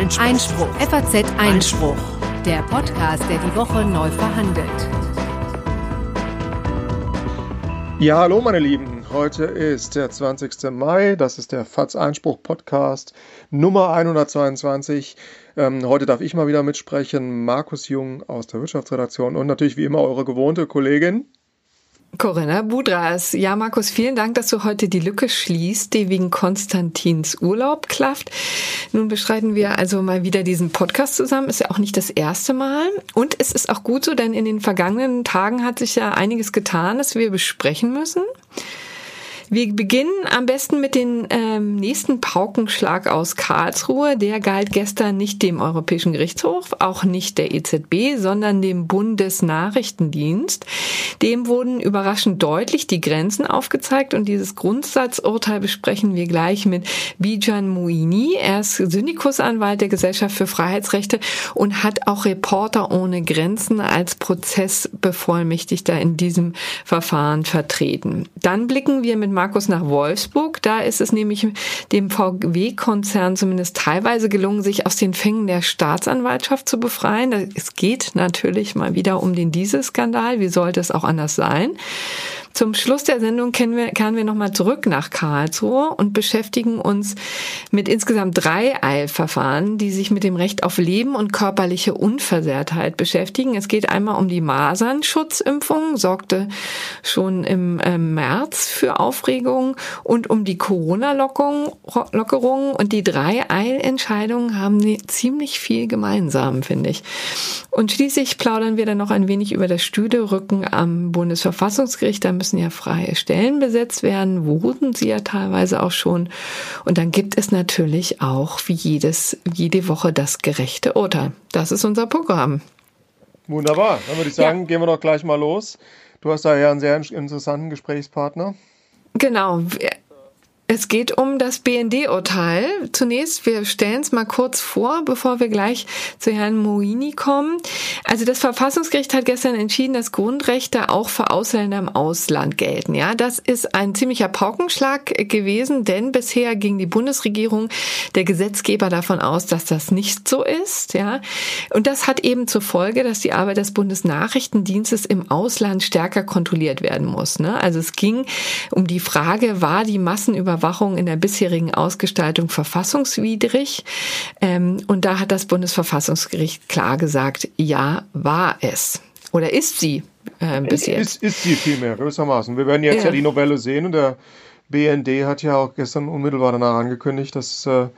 Einspruch. Einspruch. FAZ Einspruch. Der Podcast, der die Woche neu verhandelt. Ja, hallo meine Lieben. Heute ist der 20. Mai. Das ist der FAZ Einspruch Podcast Nummer 122. Ähm, heute darf ich mal wieder mitsprechen. Markus Jung aus der Wirtschaftsredaktion und natürlich wie immer eure gewohnte Kollegin Corinna Budras. Ja, Markus, vielen Dank, dass du heute die Lücke schließt, die wegen Konstantins Urlaub klafft. Nun beschreiten wir also mal wieder diesen Podcast zusammen. Ist ja auch nicht das erste Mal. Und es ist auch gut so, denn in den vergangenen Tagen hat sich ja einiges getan, das wir besprechen müssen. Wir beginnen am besten mit dem ähm, nächsten Paukenschlag aus Karlsruhe. Der galt gestern nicht dem Europäischen Gerichtshof, auch nicht der EZB, sondern dem Bundesnachrichtendienst. Dem wurden überraschend deutlich die Grenzen aufgezeigt und dieses Grundsatzurteil besprechen wir gleich mit Bijan Muini. Er ist Syndikusanwalt der Gesellschaft für Freiheitsrechte und hat auch Reporter ohne Grenzen als Prozessbevollmächtigter in diesem Verfahren vertreten. Dann blicken wir mit Markus nach Wolfsburg. Da ist es nämlich dem VW-Konzern zumindest teilweise gelungen, sich aus den Fängen der Staatsanwaltschaft zu befreien. Es geht natürlich mal wieder um den Dieselskandal. Wie sollte es auch anders sein? Zum Schluss der Sendung kehren wir, kehren wir nochmal zurück nach Karlsruhe und beschäftigen uns mit insgesamt drei Eilverfahren, die sich mit dem Recht auf Leben und körperliche Unversehrtheit beschäftigen. Es geht einmal um die Masernschutzimpfung, sorgte schon im äh, März für Aufregung und um die Corona-Lockerung. Und die drei Eilentscheidungen haben ziemlich viel gemeinsam, finde ich. Und schließlich plaudern wir dann noch ein wenig über das Stühlerücken am Bundesverfassungsgericht. Da müssen ja freie Stellen besetzt werden, wurden sie ja teilweise auch schon. Und dann gibt es natürlich auch wie jedes, jede Woche das gerechte Urteil. Das ist unser Programm. Wunderbar. Dann würde ich sagen, ja. gehen wir doch gleich mal los. Du hast da ja einen sehr interessanten Gesprächspartner. Genau. Es geht um das BND-Urteil. Zunächst, wir stellen es mal kurz vor, bevor wir gleich zu Herrn Moini kommen. Also das Verfassungsgericht hat gestern entschieden, dass Grundrechte auch für Ausländer im Ausland gelten. Ja, das ist ein ziemlicher Paukenschlag gewesen, denn bisher ging die Bundesregierung, der Gesetzgeber davon aus, dass das nicht so ist. Ja, und das hat eben zur Folge, dass die Arbeit des Bundesnachrichtendienstes im Ausland stärker kontrolliert werden muss. Ne? Also es ging um die Frage, war die Massenüberwachung Überwachung in der bisherigen Ausgestaltung verfassungswidrig. Ähm, und da hat das Bundesverfassungsgericht klar gesagt, ja, war es. Oder ist sie äh, bis jetzt? Ist, ist sie vielmehr, gewissermaßen. Wir werden jetzt ja. ja die Novelle sehen und der BND hat ja auch gestern unmittelbar danach angekündigt, dass äh,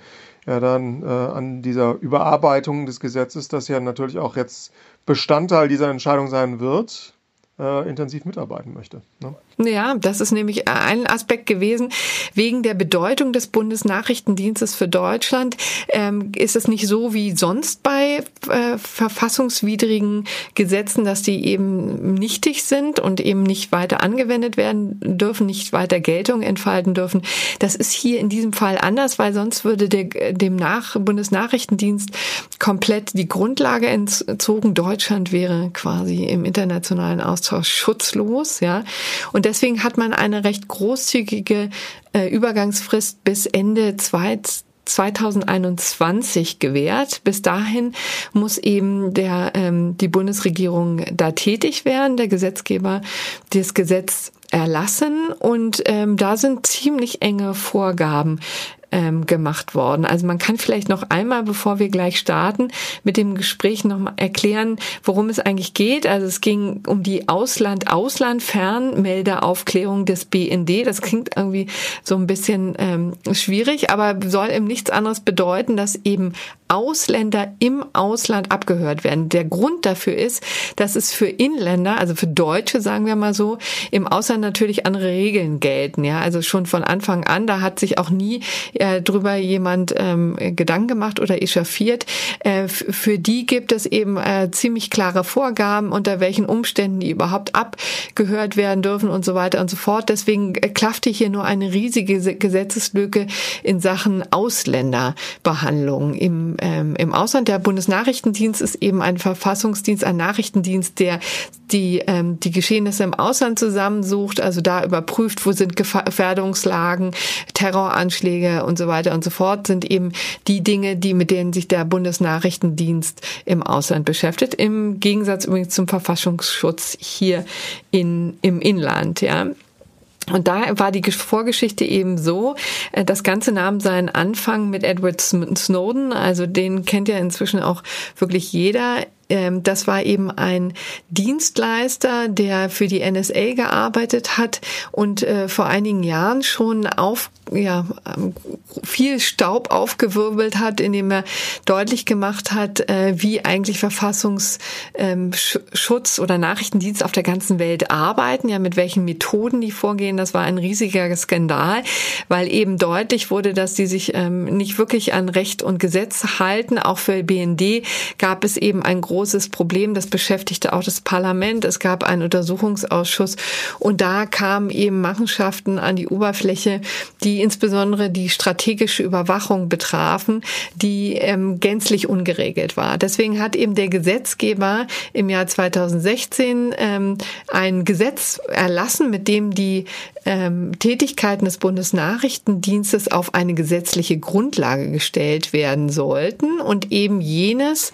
er dann äh, an dieser Überarbeitung des Gesetzes, das ja natürlich auch jetzt Bestandteil dieser Entscheidung sein wird, äh, intensiv mitarbeiten möchte. Ne? Ja, das ist nämlich ein Aspekt gewesen. Wegen der Bedeutung des Bundesnachrichtendienstes für Deutschland ähm, ist es nicht so wie sonst bei äh, verfassungswidrigen Gesetzen, dass die eben nichtig sind und eben nicht weiter angewendet werden dürfen, nicht weiter Geltung entfalten dürfen. Das ist hier in diesem Fall anders, weil sonst würde der, dem Nach Bundesnachrichtendienst komplett die Grundlage entzogen. Deutschland wäre quasi im internationalen Austausch schutzlos, ja. Und deswegen hat man eine recht großzügige äh, Übergangsfrist bis Ende 2021 gewährt. Bis dahin muss eben der, ähm, die Bundesregierung da tätig werden, der Gesetzgeber das Gesetz erlassen und ähm, da sind ziemlich enge Vorgaben ähm, gemacht worden. Also man kann vielleicht noch einmal, bevor wir gleich starten, mit dem Gespräch noch mal erklären, worum es eigentlich geht. Also es ging um die Ausland-Ausland-Fernmeldeaufklärung des BND. Das klingt irgendwie so ein bisschen ähm, schwierig, aber soll eben nichts anderes bedeuten, dass eben Ausländer im Ausland abgehört werden. Der Grund dafür ist, dass es für Inländer, also für Deutsche, sagen wir mal so, im Ausland natürlich andere Regeln gelten. Ja, also schon von Anfang an, da hat sich auch nie äh, drüber jemand ähm, Gedanken gemacht oder echauffiert. Äh, für die gibt es eben äh, ziemlich klare Vorgaben, unter welchen Umständen die überhaupt abgehört werden dürfen und so weiter und so fort. Deswegen äh, klaffte hier nur eine riesige Gesetzeslücke in Sachen Ausländerbehandlung im ähm, im Ausland. Der Bundesnachrichtendienst ist eben ein Verfassungsdienst, ein Nachrichtendienst, der die, ähm, die Geschehnisse im Ausland zusammensucht, also da überprüft, wo sind Gefährdungslagen, Terroranschläge und so weiter und so fort sind eben die Dinge, die mit denen sich der Bundesnachrichtendienst im Ausland beschäftigt. Im Gegensatz übrigens zum Verfassungsschutz hier in, im Inland, ja. Und da war die Vorgeschichte eben so, äh, das Ganze nahm seinen Anfang mit Edward Snowden, also den kennt ja inzwischen auch wirklich jeder ähm, das war eben ein Dienstleister, der für die NSA gearbeitet hat und äh, vor einigen Jahren schon auf ja, ähm, viel Staub aufgewirbelt hat, indem er deutlich gemacht hat, äh, wie eigentlich Verfassungsschutz ähm, oder Nachrichtendienst auf der ganzen Welt arbeiten, ja, mit welchen Methoden die vorgehen. Das war ein riesiger Skandal, weil eben deutlich wurde, dass die sich nicht wirklich an Recht und Gesetz halten. Auch für BND gab es eben ein großes großes Problem. Das beschäftigte auch das Parlament. Es gab einen Untersuchungsausschuss und da kamen eben Machenschaften an die Oberfläche, die insbesondere die strategische Überwachung betrafen, die ähm, gänzlich ungeregelt war. Deswegen hat eben der Gesetzgeber im Jahr 2016 ähm, ein Gesetz erlassen, mit dem die ähm, Tätigkeiten des Bundesnachrichtendienstes auf eine gesetzliche Grundlage gestellt werden sollten. Und eben jenes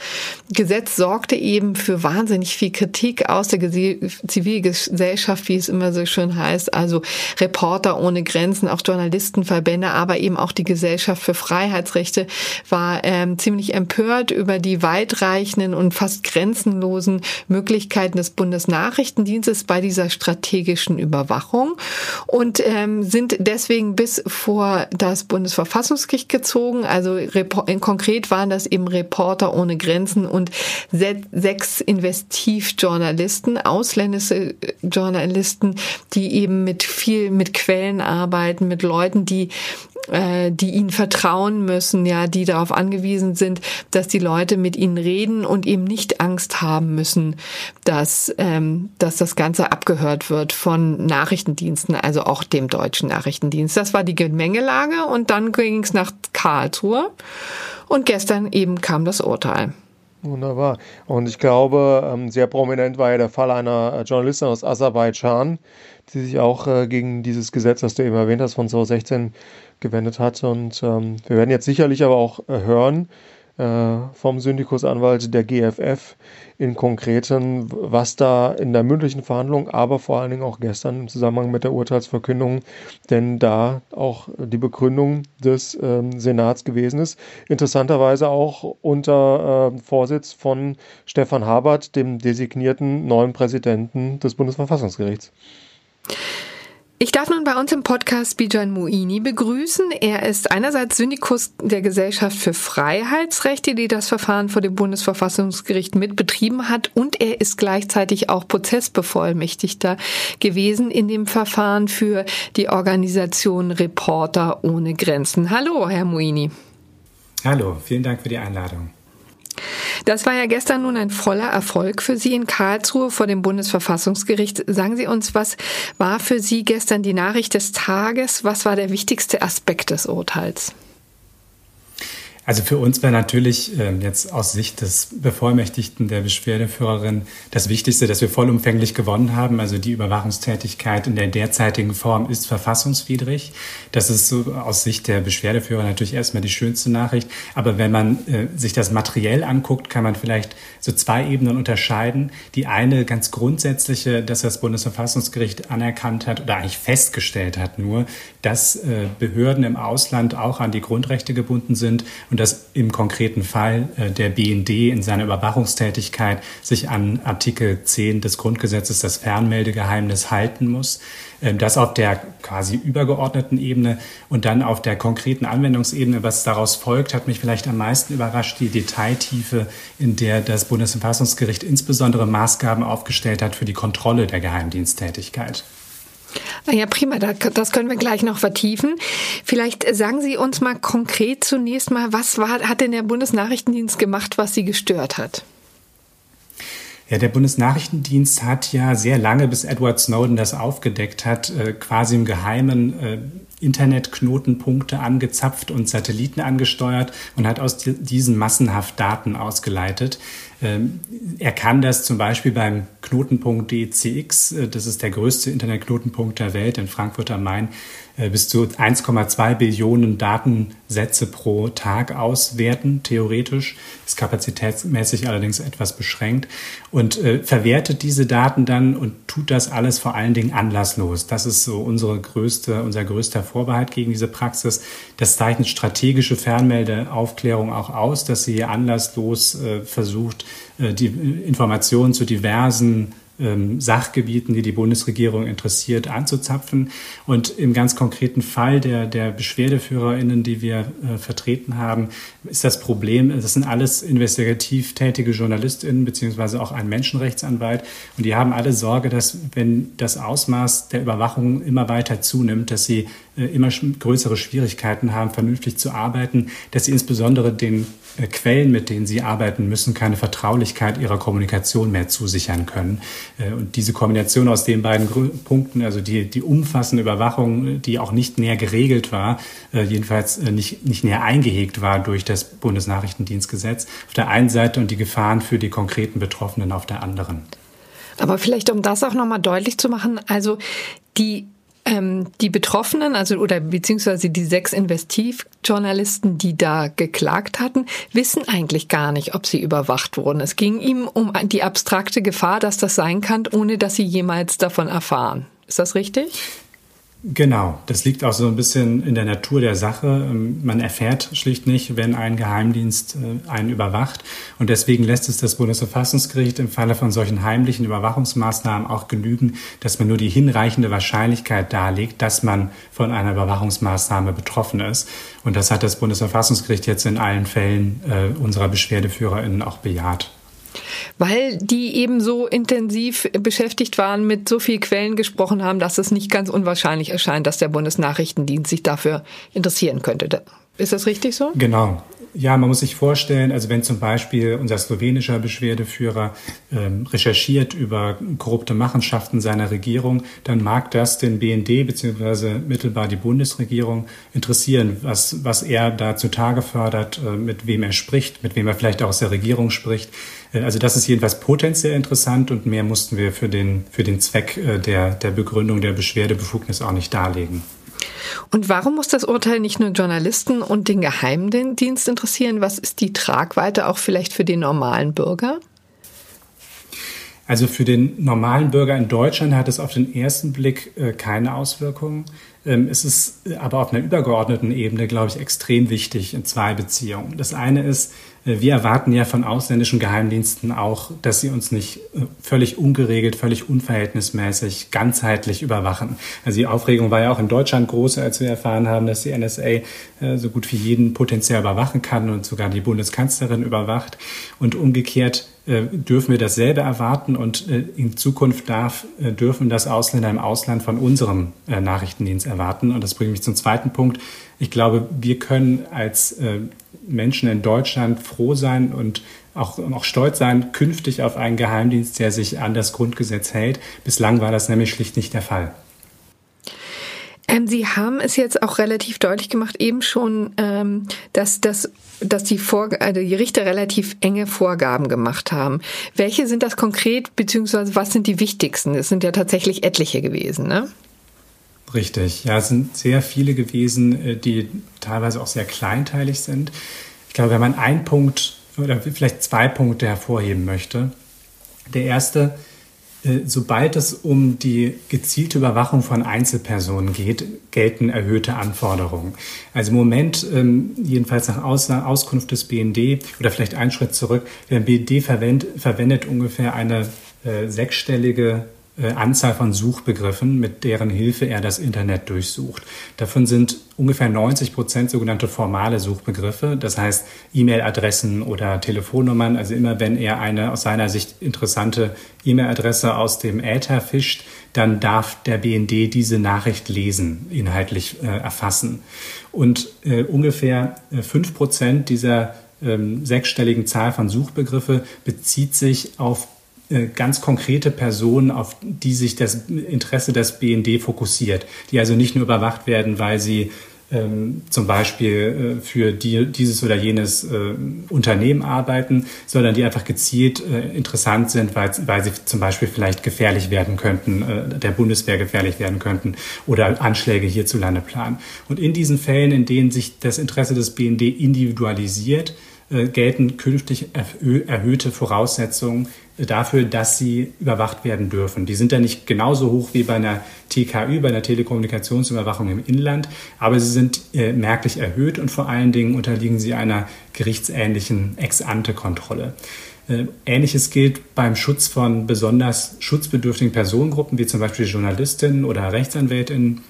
Gesetz sorgte eben für wahnsinnig viel Kritik aus der Zivilgesellschaft, wie es immer so schön heißt. Also Reporter ohne Grenzen, auch Journalistenverbände, aber eben auch die Gesellschaft für Freiheitsrechte war ähm, ziemlich empört über die weitreichenden und fast grenzenlosen Möglichkeiten des Bundesnachrichtendienstes bei dieser strategischen Überwachung und ähm, sind deswegen bis vor das Bundesverfassungsgericht gezogen. Also konkret waren das eben Reporter ohne Grenzen und sechs Investivjournalisten, ausländische Journalisten, die eben mit viel mit Quellen arbeiten, mit Leuten, die äh, die ihnen vertrauen müssen, ja, die darauf angewiesen sind, dass die Leute mit ihnen reden und eben nicht Angst haben müssen, dass, ähm, dass das Ganze abgehört wird von Nachrichtendiensten, also auch dem deutschen Nachrichtendienst. Das war die Gemengelage und dann ging es nach Karlsruhe und gestern eben kam das Urteil. Wunderbar. Und ich glaube, ähm, sehr prominent war ja der Fall einer äh, Journalistin aus Aserbaidschan, die sich auch äh, gegen dieses Gesetz, das du eben erwähnt hast, von 2016 gewendet hat. Und ähm, wir werden jetzt sicherlich aber auch äh, hören äh, vom Syndikusanwalt der GFF in Konkreten, was da in der mündlichen Verhandlung, aber vor allen Dingen auch gestern im Zusammenhang mit der Urteilsverkündung, denn da auch die Begründung des ähm, Senats gewesen ist. Interessanterweise auch unter äh, Vorsitz von Stefan Habert, dem designierten neuen Präsidenten des Bundesverfassungsgerichts. Ich darf nun bei uns im Podcast Bijan Muini begrüßen. Er ist einerseits Syndikus der Gesellschaft für Freiheitsrechte, die das Verfahren vor dem Bundesverfassungsgericht mitbetrieben hat, und er ist gleichzeitig auch Prozessbevollmächtigter gewesen in dem Verfahren für die Organisation Reporter ohne Grenzen. Hallo, Herr Muini. Hallo, vielen Dank für die Einladung. Das war ja gestern nun ein voller Erfolg für Sie in Karlsruhe vor dem Bundesverfassungsgericht. Sagen Sie uns, was war für Sie gestern die Nachricht des Tages? Was war der wichtigste Aspekt des Urteils? Also für uns wäre natürlich äh, jetzt aus Sicht des Bevollmächtigten der Beschwerdeführerin das Wichtigste, dass wir vollumfänglich gewonnen haben. Also die Überwachungstätigkeit in der derzeitigen Form ist verfassungswidrig. Das ist so aus Sicht der Beschwerdeführer natürlich erstmal die schönste Nachricht. Aber wenn man äh, sich das materiell anguckt, kann man vielleicht so zwei Ebenen unterscheiden. Die eine ganz grundsätzliche, dass das Bundesverfassungsgericht anerkannt hat oder eigentlich festgestellt hat nur, dass äh, Behörden im Ausland auch an die Grundrechte gebunden sind und dass im konkreten Fall äh, der BND in seiner Überwachungstätigkeit sich an Artikel 10 des Grundgesetzes das Fernmeldegeheimnis halten muss. Ähm, das auf der quasi übergeordneten Ebene und dann auf der konkreten Anwendungsebene, was daraus folgt, hat mich vielleicht am meisten überrascht, die Detailtiefe, in der das Bundesverfassungsgericht insbesondere Maßgaben aufgestellt hat für die Kontrolle der Geheimdiensttätigkeit. Ja, prima, das können wir gleich noch vertiefen. Vielleicht sagen Sie uns mal konkret zunächst mal, was war, hat denn der Bundesnachrichtendienst gemacht, was Sie gestört hat? Ja, der Bundesnachrichtendienst hat ja sehr lange, bis Edward Snowden das aufgedeckt hat, äh, quasi im Geheimen äh, Internetknotenpunkte angezapft und Satelliten angesteuert und hat aus diesen massenhaft Daten ausgeleitet. Ähm, er kann das zum Beispiel beim Knotenpunkt DCX, äh, das ist der größte Internetknotenpunkt der Welt in Frankfurt am Main, bis zu 1,2 Billionen Datensätze pro Tag auswerten, theoretisch. Ist kapazitätsmäßig allerdings etwas beschränkt und äh, verwertet diese Daten dann und tut das alles vor allen Dingen anlasslos. Das ist so unsere größte, unser größter Vorbehalt gegen diese Praxis. Das zeichnet strategische Fernmeldeaufklärung auch aus, dass sie anlasslos äh, versucht, äh, die Informationen zu diversen Sachgebieten, die die Bundesregierung interessiert, anzuzapfen. Und im ganz konkreten Fall der, der BeschwerdeführerInnen, die wir äh, vertreten haben, ist das Problem, das sind alles investigativ tätige JournalistInnen, beziehungsweise auch ein Menschenrechtsanwalt. Und die haben alle Sorge, dass wenn das Ausmaß der Überwachung immer weiter zunimmt, dass sie äh, immer größere Schwierigkeiten haben, vernünftig zu arbeiten, dass sie insbesondere den Quellen, mit denen sie arbeiten müssen, keine Vertraulichkeit ihrer Kommunikation mehr zusichern können. Äh, und diese Kombination aus den beiden Punkten, also die, die umfassende Überwachung, die auch nicht näher geregelt war, jedenfalls nicht, nicht näher eingehegt war durch das Bundesnachrichtendienstgesetz auf der einen Seite und die Gefahren für die konkreten Betroffenen auf der anderen. Aber vielleicht, um das auch nochmal deutlich zu machen, also die ähm, die Betroffenen, also oder beziehungsweise die sechs Investivjournalisten, die da geklagt hatten, wissen eigentlich gar nicht, ob sie überwacht wurden. Es ging ihm um die abstrakte Gefahr, dass das sein kann, ohne dass sie jemals davon erfahren. Ist das richtig? Genau, das liegt auch so ein bisschen in der Natur der Sache. Ähm, man erfährt schlicht nicht, wenn ein Geheimdienst äh, einen überwacht. Und deswegen lässt es das Bundesverfassungsgericht im Falle von solchen heimlichen Überwachungsmaßnahmen auch genügen, dass man nur die hinreichende Wahrscheinlichkeit darlegt, dass man von einer Überwachungsmaßnahme betroffen ist. Und das hat das Bundesverfassungsgericht jetzt in allen Fällen äh, unserer BeschwerdeführerInnen auch bejaht. Weil die eben so intensiv beschäftigt waren, mit so vielen Quellen gesprochen haben, dass es nicht ganz unwahrscheinlich erscheint, dass der Bundesnachrichtendienst sich dafür interessieren könnte. Ist das richtig so? Genau. Ja, man muss sich vorstellen, also wenn zum Beispiel unser slowenischer Beschwerdeführer ähm, recherchiert über korrupte Machenschaften seiner Regierung, dann mag das den BND bzw. mittelbar die Bundesregierung interessieren, was, was er da zutage fördert, äh, mit wem er spricht, mit wem er vielleicht auch aus der Regierung spricht. Äh, also das ist jedenfalls potenziell interessant und mehr mussten wir für den, für den Zweck äh, der, der Begründung der Beschwerdebefugnis auch nicht darlegen. Und warum muss das Urteil nicht nur Journalisten und den Geheimdienst interessieren? Was ist die Tragweite auch vielleicht für den normalen Bürger? Also für den normalen Bürger in Deutschland hat es auf den ersten Blick äh, keine Auswirkungen. Ähm, es ist aber auf einer übergeordneten Ebene, glaube ich, extrem wichtig in zwei Beziehungen. Das eine ist, äh, wir erwarten ja von ausländischen Geheimdiensten auch, dass sie uns nicht äh, völlig ungeregelt, völlig unverhältnismäßig, ganzheitlich überwachen. Also die Aufregung war ja auch in Deutschland groß, als wir erfahren haben, dass die NSA äh, so gut wie jeden potenziell überwachen kann und sogar die Bundeskanzlerin überwacht. Und umgekehrt dürfen wir dasselbe erwarten und in Zukunft darf, dürfen das Ausländer im Ausland von unserem Nachrichtendienst erwarten. Und das bringt mich zum zweiten Punkt. Ich glaube, wir können als Menschen in Deutschland froh sein und auch, auch stolz sein, künftig auf einen Geheimdienst, der sich an das Grundgesetz hält. Bislang war das nämlich schlicht nicht der Fall. Ähm, Sie haben es jetzt auch relativ deutlich gemacht, eben schon, ähm, dass, dass, dass die, Vor also die Richter relativ enge Vorgaben gemacht haben. Welche sind das konkret, beziehungsweise was sind die wichtigsten? Es sind ja tatsächlich etliche gewesen, ne? Richtig, ja, es sind sehr viele gewesen, äh, die teilweise auch sehr kleinteilig sind. Ich glaube, wenn man einen Punkt oder vielleicht zwei Punkte hervorheben möchte. Der erste, sobald es um die gezielte Überwachung von Einzelpersonen geht, gelten erhöhte Anforderungen. Also im Moment, ähm, jedenfalls nach Auskunft des BND oder vielleicht einen Schritt zurück, der BND verwendet ungefähr eine äh, sechsstellige äh, Anzahl von Suchbegriffen, mit deren Hilfe er das Internet durchsucht. Davon sind ungefähr 90 Prozent sogenannte formale Suchbegriffe, das heißt E-Mail-Adressen oder Telefonnummern. Also immer wenn er eine aus seiner Sicht interessante E-Mail-Adresse aus dem Äther fischt, dann darf der BND diese Nachricht lesen, inhaltlich äh, erfassen. Und äh, ungefähr äh, fünf Prozent dieser ähm, sechsstelligen Zahl von Suchbegriffe bezieht sich auf äh, ganz konkrete Personen, auf die sich das Interesse des BND fokussiert, die also nicht nur überwacht werden, weil sie ähm, zum Beispiel äh, für die, dieses oder jenes äh, Unternehmen arbeiten, sondern die einfach gezielt äh, interessant sind, weil, weil sie zum Beispiel vielleicht gefährlich werden könnten, äh, der Bundeswehr gefährlich werden könnten oder Anschläge hierzulande planen. Und in diesen Fällen, in denen sich das Interesse des BND individualisiert, äh, gelten künftig erhöhte Voraussetzungen dafür, dass sie überwacht werden dürfen. Die sind ja nicht genauso hoch wie bei einer TKÜ, bei einer Telekommunikationsüberwachung im Inland, aber sie sind äh, merklich erhöht und vor allen Dingen unterliegen sie einer gerichtsähnlichen Ex-ante-Kontrolle. Äh, Ähnliches gilt beim Schutz von besonders schutzbedürftigen Personengruppen, wie zum Beispiel Journalistinnen oder Rechtsanwältinnen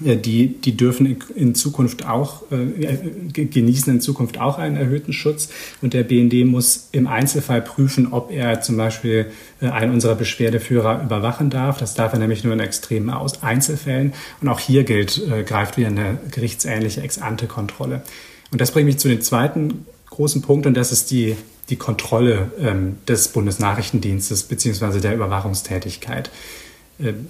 die, die dürfen in Zukunft auch, äh, genießen in Zukunft auch einen erhöhten Schutz. Und der BND muss im Einzelfall prüfen, ob er zum Beispiel äh, einen unserer Beschwerdeführer überwachen darf. Das darf er nämlich nur in extremen Aus Einzelfällen. Und auch hier gilt, äh, greift wieder eine gerichtsähnliche Ex-ante-Kontrolle. Und das bringt mich zu dem zweiten großen Punkt, und das ist die, die Kontrolle ähm, des Bundesnachrichtendienstes beziehungsweise der Überwachungstätigkeit. Ähm,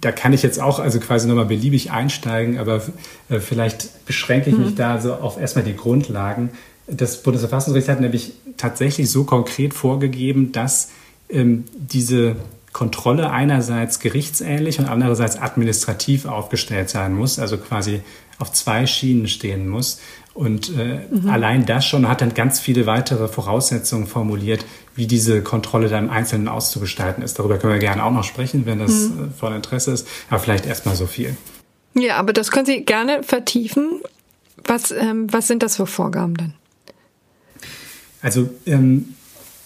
da kann ich jetzt auch also quasi nochmal beliebig einsteigen, aber äh, vielleicht beschränke ich mich mhm. da so auf erstmal die Grundlagen. Das Bundesverfassungsgericht hat nämlich tatsächlich so konkret vorgegeben, dass ähm, diese Kontrolle einerseits gerichtsähnlich und andererseits administrativ aufgestellt sein muss, also quasi auf zwei Schienen stehen muss. Und äh, mhm. allein das schon hat dann ganz viele weitere Voraussetzungen formuliert, wie diese Kontrolle dann im Einzelnen auszugestalten ist. Darüber können wir gerne auch noch sprechen, wenn das mhm. Äh, von Interesse ist. Aber vielleicht erstmal so viel. Ja, aber das können Sie gerne vertiefen. Was, ähm, was sind das für Vorgaben dann? Also ähm,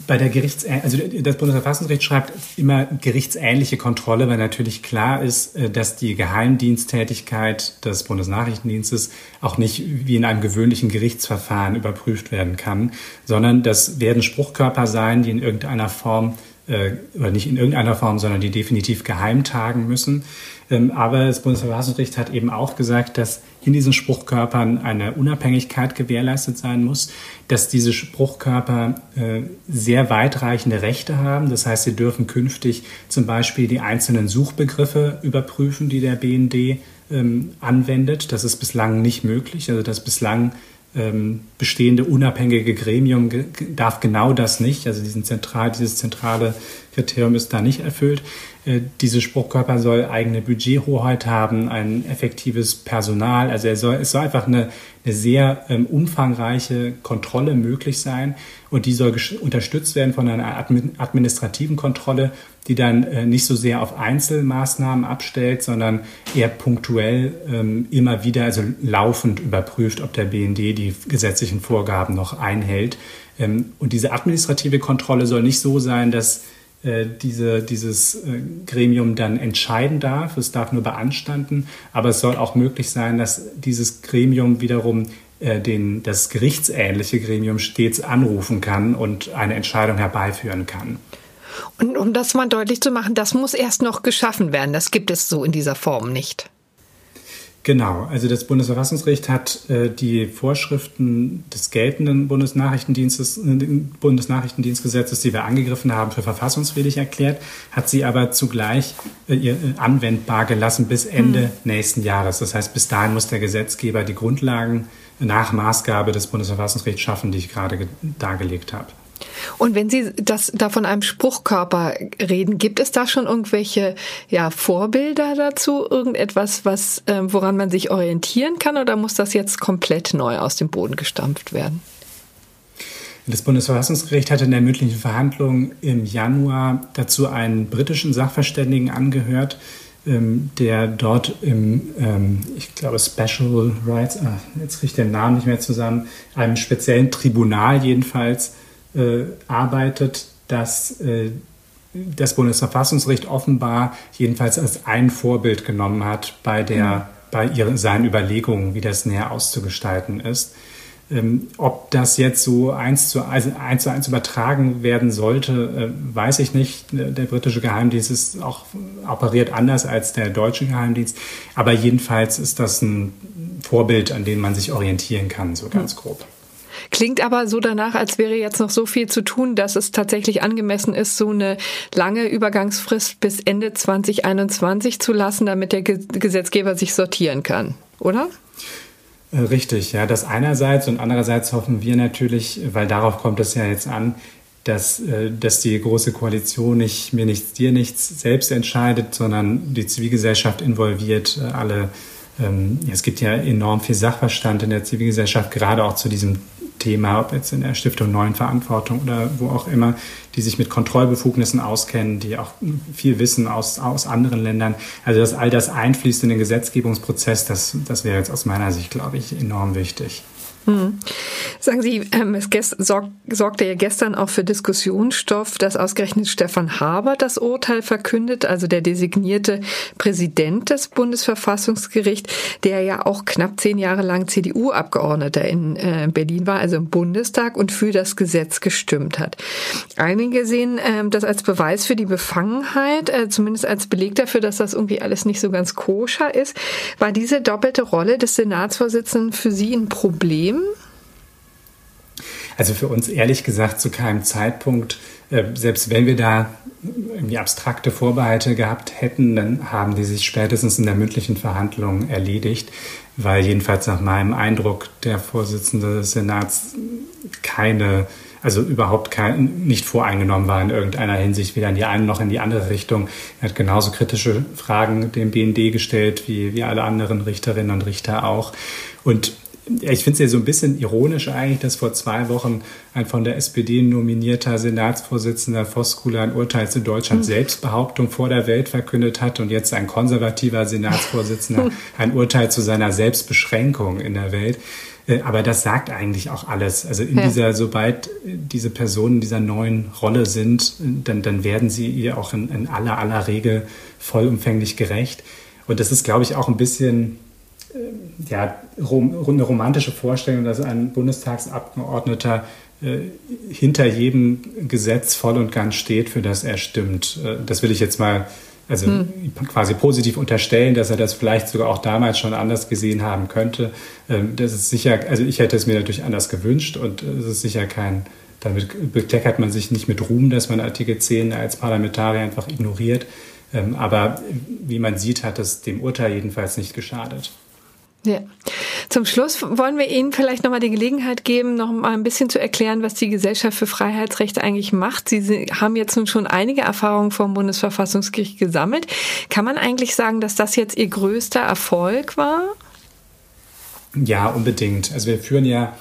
bei der Gerichts, also das Bundesverfassungsgericht schreibt immer gerichtsähnliche Kontrolle, weil natürlich klar ist, äh, dass die Geheimdiensttätigkeit des Bundesnachrichtendienstes auch nicht wie in einem gewöhnlichen Gerichtsverfahren überprüft werden kann, sondern das werden Spruchkörper sein, die in irgendeiner Form äh, oder nicht in irgendeiner Form, sondern die definitiv geheim tagen müssen. Ähm, aber das Bundesverfassungsgericht hat eben auch gesagt, dass in diesen Spruchkörpern eine Unabhängigkeit gewährleistet sein muss, dass diese Spruchkörper äh, sehr weitreichende Rechte haben. Das heißt, sie dürfen künftig zum Beispiel die einzelnen Suchbegriffe überprüfen, die der BND ähm, anwendet. Das ist bislang nicht möglich. Also das bislang ähm, bestehende unabhängige Gremium darf genau das nicht. Also diesen zentral, dieses zentrale Kriterium ist da nicht erfüllt. Äh, diese Spruchkörper soll eigene Budgethoheit haben, ein effektives Personal. Also soll, es soll einfach eine, eine sehr ähm, umfangreiche Kontrolle möglich sein und die soll unterstützt werden von einer administrativen Kontrolle, die dann äh, nicht so sehr auf Einzelmaßnahmen abstellt, sondern eher punktuell ähm, immer wieder, also laufend überprüft, ob der BND die gesetzlichen Vorgaben noch einhält. Ähm, und diese administrative Kontrolle soll nicht so sein, dass diese, dieses äh, Gremium dann entscheiden darf. Es darf nur beanstanden, aber es soll auch möglich sein, dass dieses Gremium wiederum äh, den, das gerichtsähnliche Gremium stets anrufen kann und eine Entscheidung herbeiführen kann. Und um das mal deutlich zu machen, das muss erst noch geschaffen werden. Das gibt es so in dieser Form nicht. Genau, also das Bundesverfassungsgericht hat äh, die Vorschriften des geltenden Bundesnachrichtendienstes, äh, Bundesnachrichtendienstgesetzes, die wir angegriffen haben, für verfassungswidrig erklärt, hat sie aber zugleich äh, äh, anwendbar gelassen bis Ende hm. nächsten Jahres. Das heißt, bis dahin muss der Gesetzgeber die Grundlagen nach Maßgabe des Bundesverfassungsgerichts schaffen, die ich gerade dargelegt habe. Und wenn Sie das da von einem Spruchkörper reden, gibt es da schon irgendwelche ja, Vorbilder dazu? Irgendetwas, was, äh, woran man sich orientieren kann? Oder muss das jetzt komplett neu aus dem Boden gestampft werden? Das Bundesverfassungsgericht hatte in der mündlichen Verhandlung im Januar dazu einen britischen Sachverständigen angehört, ähm, der dort im, ähm, ich glaube, Special Rights, ah, jetzt kriege ich den Namen nicht mehr zusammen, einem speziellen Tribunal jedenfalls äh, arbeitet, dass äh, das Bundesverfassungsgericht offenbar jedenfalls als ein Vorbild genommen hat bei, der, mhm. bei ihren, seinen Überlegungen, wie das näher auszugestalten ist. Ähm, ob das jetzt so eins zu, also eins zu eins übertragen werden sollte, äh, weiß ich nicht. Der britische Geheimdienst ist auch operiert anders als der deutsche Geheimdienst. Aber jedenfalls ist das ein Vorbild, an dem man sich orientieren kann, so ganz mhm. grob. Klingt aber so danach, als wäre jetzt noch so viel zu tun, dass es tatsächlich angemessen ist, so eine lange Übergangsfrist bis Ende 2021 zu lassen, damit der Gesetzgeber sich sortieren kann, oder? Äh, richtig, ja, das einerseits und andererseits hoffen wir natürlich, weil darauf kommt es ja jetzt an, dass, äh, dass die Große Koalition nicht mir nichts, dir nichts selbst entscheidet, sondern die Zivilgesellschaft involviert, äh, alle. Ähm, es gibt ja enorm viel Sachverstand in der Zivilgesellschaft, gerade auch zu diesem Thema, ob jetzt in der Stiftung Neuen Verantwortung oder wo auch immer, die sich mit Kontrollbefugnissen auskennen, die auch viel wissen aus, aus anderen Ländern. Also dass all das einfließt in den Gesetzgebungsprozess, das, das wäre jetzt aus meiner Sicht, glaube ich, enorm wichtig. Hm. Sagen Sie, ähm, es sorg, sorgte ja gestern auch für Diskussionsstoff, dass ausgerechnet Stefan Haber das Urteil verkündet, also der designierte Präsident des Bundesverfassungsgerichts, der ja auch knapp zehn Jahre lang CDU-Abgeordneter in äh, Berlin war, also im Bundestag und für das Gesetz gestimmt hat. Einige sehen äh, das als Beweis für die Befangenheit, äh, zumindest als Beleg dafür, dass das irgendwie alles nicht so ganz koscher ist. War diese doppelte Rolle des Senatsvorsitzenden für Sie ein Problem? Also für uns ehrlich gesagt zu keinem Zeitpunkt, äh, selbst wenn wir da irgendwie abstrakte Vorbehalte gehabt hätten, dann haben die sich spätestens in der mündlichen Verhandlung erledigt, weil jedenfalls nach meinem Eindruck der Vorsitzende des Senats keine also überhaupt kein, nicht voreingenommen war in irgendeiner Hinsicht, weder in die eine noch in die andere Richtung. Er hat genauso kritische Fragen dem BND gestellt, wie, wie alle anderen Richterinnen und Richter auch. Und ich finde es ja so ein bisschen ironisch eigentlich, dass vor zwei Wochen ein von der SPD nominierter Senatsvorsitzender Voskuhle ein Urteil zu Deutschland mhm. Selbstbehauptung vor der Welt verkündet hat und jetzt ein konservativer Senatsvorsitzender ein Urteil zu seiner Selbstbeschränkung in der Welt. Äh, aber das sagt eigentlich auch alles. Also in ja. dieser, sobald diese Personen in dieser neuen Rolle sind, dann, dann werden sie ihr auch in, in aller, aller Regel vollumfänglich gerecht. Und das ist, glaube ich, auch ein bisschen äh, ja, eine romantische Vorstellung, dass ein Bundestagsabgeordneter äh, hinter jedem Gesetz voll und ganz steht, für das er stimmt. Äh, das will ich jetzt mal also hm. quasi positiv unterstellen, dass er das vielleicht sogar auch damals schon anders gesehen haben könnte. Ähm, das ist sicher, also ich hätte es mir natürlich anders gewünscht und es ist sicher kein, damit bekleckert man sich nicht mit Ruhm, dass man Artikel 10 als Parlamentarier einfach ignoriert. Ähm, aber wie man sieht, hat es dem Urteil jedenfalls nicht geschadet. Ja. Zum Schluss wollen wir Ihnen vielleicht nochmal die Gelegenheit geben, noch mal ein bisschen zu erklären, was die Gesellschaft für Freiheitsrechte eigentlich macht. Sie haben jetzt nun schon einige Erfahrungen vom Bundesverfassungsgericht gesammelt. Kann man eigentlich sagen, dass das jetzt Ihr größter Erfolg war? Ja, unbedingt. Also wir führen ja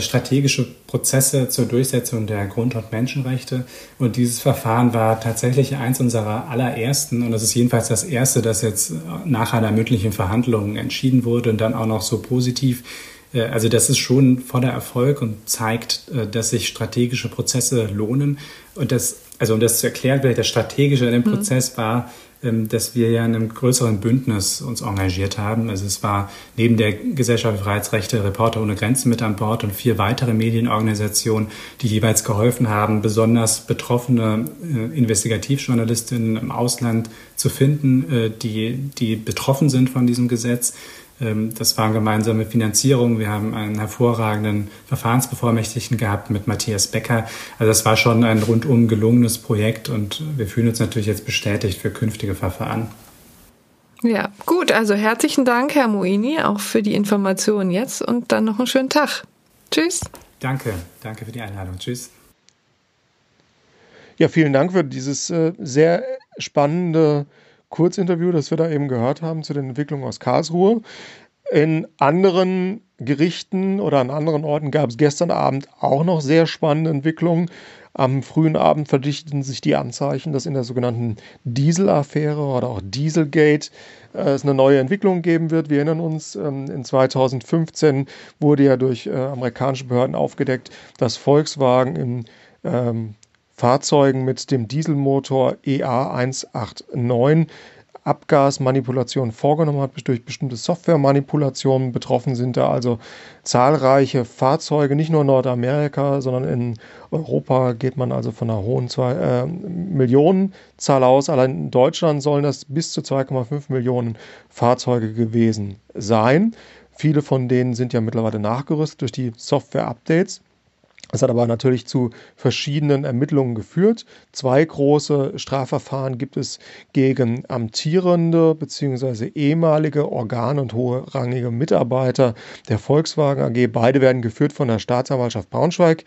strategische Prozesse zur Durchsetzung der Grund- und Menschenrechte. Und dieses Verfahren war tatsächlich eins unserer allerersten, und das ist jedenfalls das erste, das jetzt nach einer mündlichen Verhandlung entschieden wurde und dann auch noch so positiv. Äh, also das ist schon voller Erfolg und zeigt, äh, dass sich strategische Prozesse lohnen. Und das, also um das zu erklären, vielleicht das Strategische in dem mhm. Prozess war, ähm, dass wir ja in einem größeren Bündnis uns engagiert haben. Also es war neben der Gesellschaft für Freiheitsrechte Reporter ohne Grenzen mit an Bord und vier weitere Medienorganisationen, die jeweils geholfen haben, besonders betroffene äh, Investigativjournalistinnen im Ausland zu finden, äh, die, die betroffen sind von diesem Gesetz ähm, das waren gemeinsame Finanzierungen. Wir haben einen hervorragenden Verfahrensbevollmächtigten gehabt mit Matthias Becker. Also das war schon ein rundum gelungenes Projekt und wir fühlen uns natürlich jetzt bestätigt für künftige Verfahren. Ja, gut. Also herzlichen Dank, Herr Moini, auch für die Informationen jetzt und dann noch einen schönen Tag. Tschüss. Danke, danke für die Einladung. Tschüss. Ja, vielen Dank für dieses äh, sehr spannende Kurzinterview, das wir da eben gehört haben zu den Entwicklungen aus Karlsruhe. In anderen Gerichten oder an anderen Orten gab es gestern Abend auch noch sehr spannende Entwicklungen. Am frühen Abend verdichteten sich die Anzeichen, dass in der sogenannten Diesel-Affäre oder auch Dieselgate äh, es eine neue Entwicklung geben wird. Wir erinnern uns, ähm, in 2015 wurde ja durch äh, amerikanische Behörden aufgedeckt, dass Volkswagen im ähm, Fahrzeugen mit dem Dieselmotor EA189 Abgasmanipulation vorgenommen hat, durch bestimmte Softwaremanipulationen betroffen sind da also zahlreiche Fahrzeuge, nicht nur in Nordamerika, sondern in Europa geht man also von einer hohen zwei, äh, Millionenzahl aus. Allein in Deutschland sollen das bis zu 2,5 Millionen Fahrzeuge gewesen sein. Viele von denen sind ja mittlerweile nachgerüstet durch die Software-Updates. Das hat aber natürlich zu verschiedenen Ermittlungen geführt. Zwei große Strafverfahren gibt es gegen amtierende bzw. ehemalige Organ- und hoherrangige Mitarbeiter der Volkswagen AG. Beide werden geführt von der Staatsanwaltschaft Braunschweig.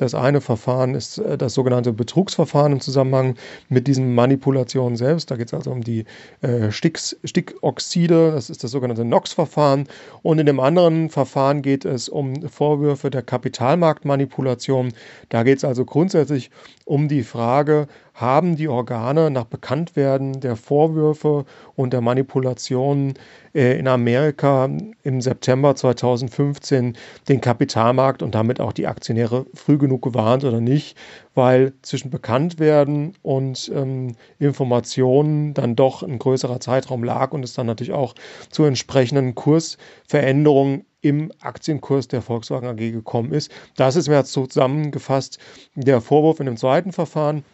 Das eine Verfahren ist äh, das sogenannte Betrugsverfahren im Zusammenhang mit diesen Manipulationen selbst. Da geht es also um die äh, Sticks, Stickoxide, das ist das sogenannte NOx-Verfahren. Und in dem anderen Verfahren geht es um Vorwürfe der Kapitalmarktmanipulation. Da geht es also grundsätzlich um die Frage, haben die Organe nach Bekanntwerden der Vorwürfe und der Manipulationen äh, in Amerika im September 2015 den Kapitalmarkt und damit auch die Aktionäre früh genug gewarnt oder nicht, weil zwischen Bekanntwerden und ähm, Informationen dann doch ein größerer Zeitraum lag und es dann natürlich auch zu entsprechenden Kursveränderungen im Aktienkurs der Volkswagen AG gekommen ist. Das ist mir jetzt zusammengefasst der Vorwurf in dem zweiten Verfahren.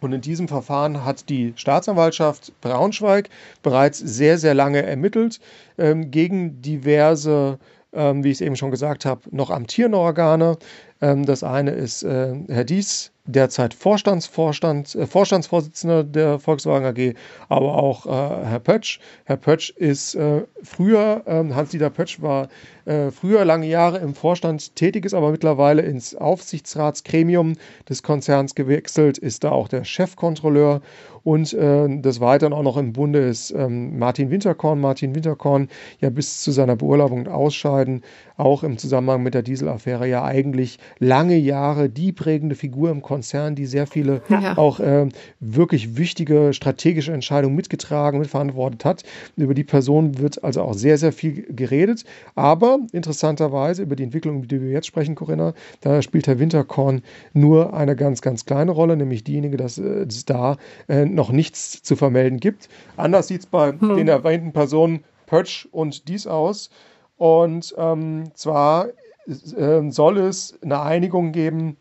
Und in diesem Verfahren hat die Staatsanwaltschaft Braunschweig bereits sehr, sehr lange ermittelt ähm, gegen diverse, ähm, wie ich es eben schon gesagt habe, noch amtierende Organe. Ähm, das eine ist äh, Herr Dies, derzeit Vorstandsvorstand, äh, Vorstandsvorsitzender der Volkswagen AG, aber auch äh, Herr Pötsch. Herr Pötsch ist äh, früher, ähm, Hans-Dieter Pötsch war äh, früher lange Jahre im Vorstand tätig, ist aber mittlerweile ins Aufsichtsratsgremium des Konzerns gewechselt, ist da auch der Chefkontrolleur und äh, des Weiteren auch noch im Bunde ist ähm, Martin Winterkorn. Martin Winterkorn ja bis zu seiner Beurlaubung und Ausscheiden auch im Zusammenhang mit der Dieselaffäre ja eigentlich lange Jahre die prägende Figur im Konzern, die sehr viele ja. auch äh, wirklich wichtige strategische Entscheidungen mitgetragen, mitverantwortet hat. Über die Person wird also auch sehr, sehr viel geredet. Aber interessanterweise über die Entwicklung, über die wir jetzt sprechen, Corinna, da spielt Herr Winterkorn nur eine ganz, ganz kleine Rolle, nämlich diejenige, dass es da äh, noch nichts zu vermelden gibt. Anders sieht es bei hm. den erwähnten Personen Pötsch und dies aus. Und ähm, zwar äh, soll es eine Einigung geben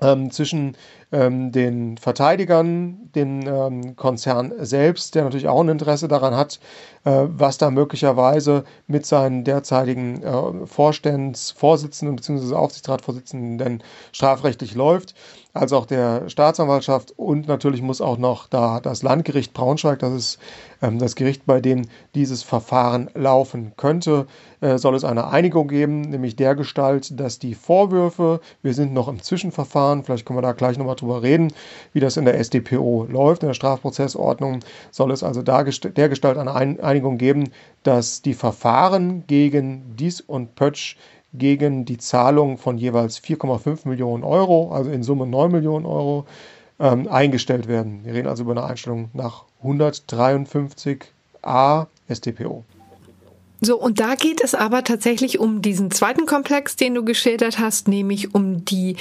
ähm, zwischen ähm, den Verteidigern, den ähm, Konzern selbst, der natürlich auch ein Interesse daran hat, äh, was da möglicherweise mit seinen derzeitigen äh, Vorstandsvorsitzenden bzw. Aufsichtsratsvorsitzenden strafrechtlich läuft als auch der Staatsanwaltschaft. Und natürlich muss auch noch da das Landgericht Braunschweig, das ist ähm, das Gericht, bei dem dieses Verfahren laufen könnte, äh, soll es eine Einigung geben, nämlich der Gestalt, dass die Vorwürfe, wir sind noch im Zwischenverfahren, vielleicht können wir da gleich nochmal drüber reden, wie das in der SDPO läuft, in der Strafprozessordnung, soll es also der Gestalt eine Einigung geben, dass die Verfahren gegen Dies und Pötsch gegen die Zahlung von jeweils 4,5 Millionen Euro, also in Summe 9 Millionen Euro, ähm, eingestellt werden. Wir reden also über eine Einstellung nach 153a StPO. So, und da geht es aber tatsächlich um diesen zweiten Komplex, den du geschildert hast, nämlich um die